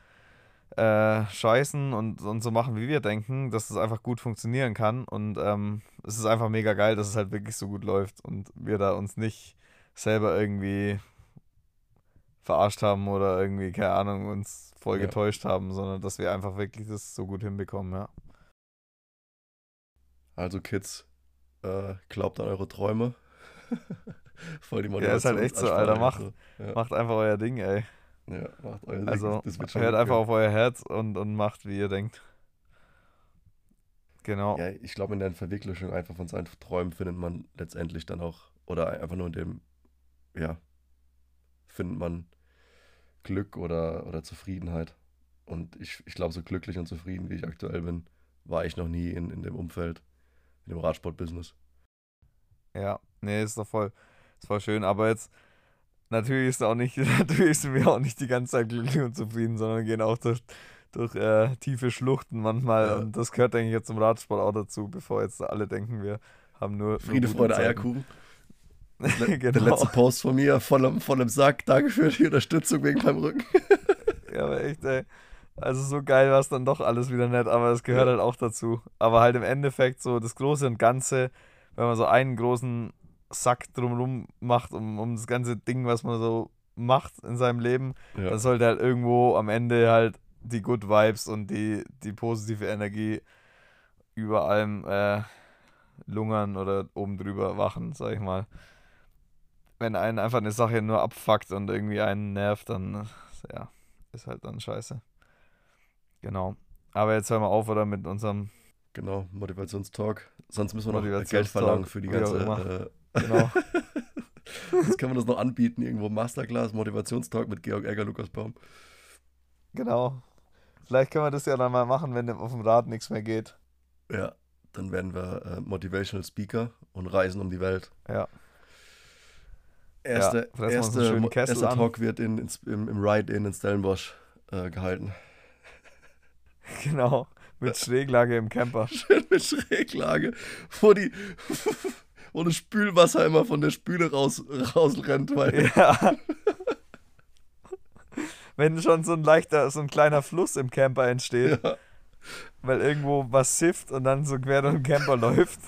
äh, scheißen und, und so machen, wie wir denken, dass es einfach gut funktionieren kann. Und ähm, es ist einfach mega geil, dass es halt wirklich so gut läuft und wir da uns nicht selber irgendwie verarscht haben oder irgendwie, keine Ahnung, uns voll Ja. getäuscht haben, sondern dass wir einfach wirklich das so gut hinbekommen, ja. Also Kids, äh, glaubt an eure Träume. Voll die Ja, ist halt echt so, Alter, macht- So. Ja, Macht einfach euer Ding, ey. ja, macht euer Ding. Also hört einfach auf euer Herz und, und macht, wie ihr denkt. Genau. Ja, ich glaube, in der Verwirklichung einfach von seinen Träumen findet man letztendlich dann auch, oder einfach nur in dem, ja, findet man Glück oder, oder Zufriedenheit. Und ich, ich glaube, so glücklich und zufrieden, wie ich aktuell bin, war ich noch nie in, in dem Umfeld, in dem Radsport-Business. Ja, nee, ist doch voll, ist voll schön. Aber jetzt, natürlich ist auch nicht, natürlich sind wir auch nicht die ganze Zeit glücklich und zufrieden, sondern gehen auch durch, durch äh, tiefe Schluchten manchmal. Ja. Und das gehört, denke ich, jetzt zum Radsport auch dazu, bevor jetzt alle denken, wir haben nur. Friede, Freude, Zeiten. Eierkuchen. Der genau. letzte Post von mir, vollem, vollem Sack. Danke für die Unterstützung wegen meinem Rücken. Ja, aber echt, ey. Also so geil war es dann doch alles wieder nett, aber es gehört Ja. halt auch dazu. Aber halt im Endeffekt so das Große und Ganze, wenn man so einen großen Sack drumrum macht, um, um das ganze Ding, was man so macht in seinem Leben, Ja. dann sollte halt irgendwo am Ende halt die Good Vibes und die, die positive Energie über allem äh, lungern oder oben drüber wachen, sag ich mal. Wenn einen einfach eine Sache nur abfuckt und irgendwie einen nervt, dann äh, ja, ist halt dann scheiße. Genau. Aber jetzt hören wir auf, oder mit unserem, Genau, Motivationstalk. Sonst müssen wir noch Geld verlangen für die ganze. Äh, genau. Jetzt können wir das noch anbieten, irgendwo Masterclass, Motivationstalk mit Georg Egger, Lukas Baum. genau. Vielleicht können wir das ja dann mal machen, wenn auf dem Rad nichts mehr geht. Ja, dann werden wir äh, Motivational Speaker und reisen um die Welt. Ja. Erste, einen erste, an. Talk wird in, ins- im, im Ride-In in Stellenbosch äh, gehalten. Genau. Mit Schräglage im Camper. Schön mit Schräglage, wo, die, wo das Spülwasser immer von der Spüle raus, rausrennt, weil Ja. Wenn schon so ein leichter, so ein kleiner Fluss im Camper entsteht, ja. weil irgendwo was sifft und dann so quer durch den Camper läuft.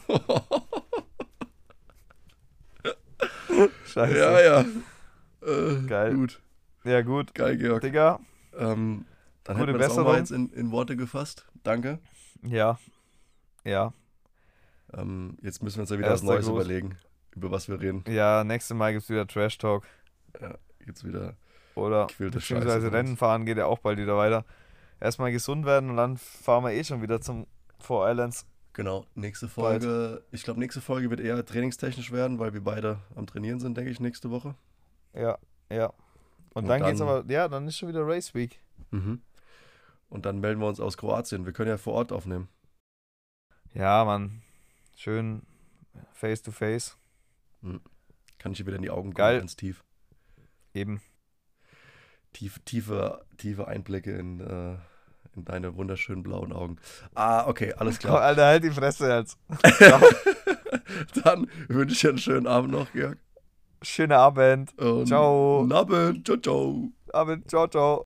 Scheiße. ja, ja. Äh, Geil. Gut, Ja, gut. geil, Georg. Digga. Ähm, dann Gute hätten wir das auch Besserung. mal jetzt in, in Worte gefasst. Danke. Ja. Ja. Ähm, jetzt müssen wir uns ja wieder was Erster Neues Gruß. überlegen, über was wir reden. Ja, nächstes Mal gibt es wieder Trash Talk. Ja, jetzt wieder. Oder beziehungsweise. Rennen fahren geht ja auch bald wieder weiter. Erstmal gesund werden und dann fahren wir eh schon wieder zum Four Islands. Genau, nächste Folge. Ich glaube, nächste Folge wird eher trainingstechnisch werden, weil wir beide am Trainieren sind, denke ich, nächste Woche. Ja, ja. Und, Und dann, geht's dann- aber, ja, dann ist schon wieder Race Week. Mhm. Und dann melden wir uns aus Kroatien. Wir können ja vor Ort aufnehmen. Ja, Mann. Schön face to face. Kann ich dir wieder in die Augen gucken, ganz tief. Eben. Tief, tiefe, tiefe Einblicke in, äh, in deine wunderschönen blauen Augen. Ah, okay, alles klar. Alter, halt die Fresse jetzt. Dann wünsche ich dir einen schönen Abend noch, Georg. Schönen Abend. Und Ciao. Abend. Ciao, ciao. Abend. Ciao, ciao.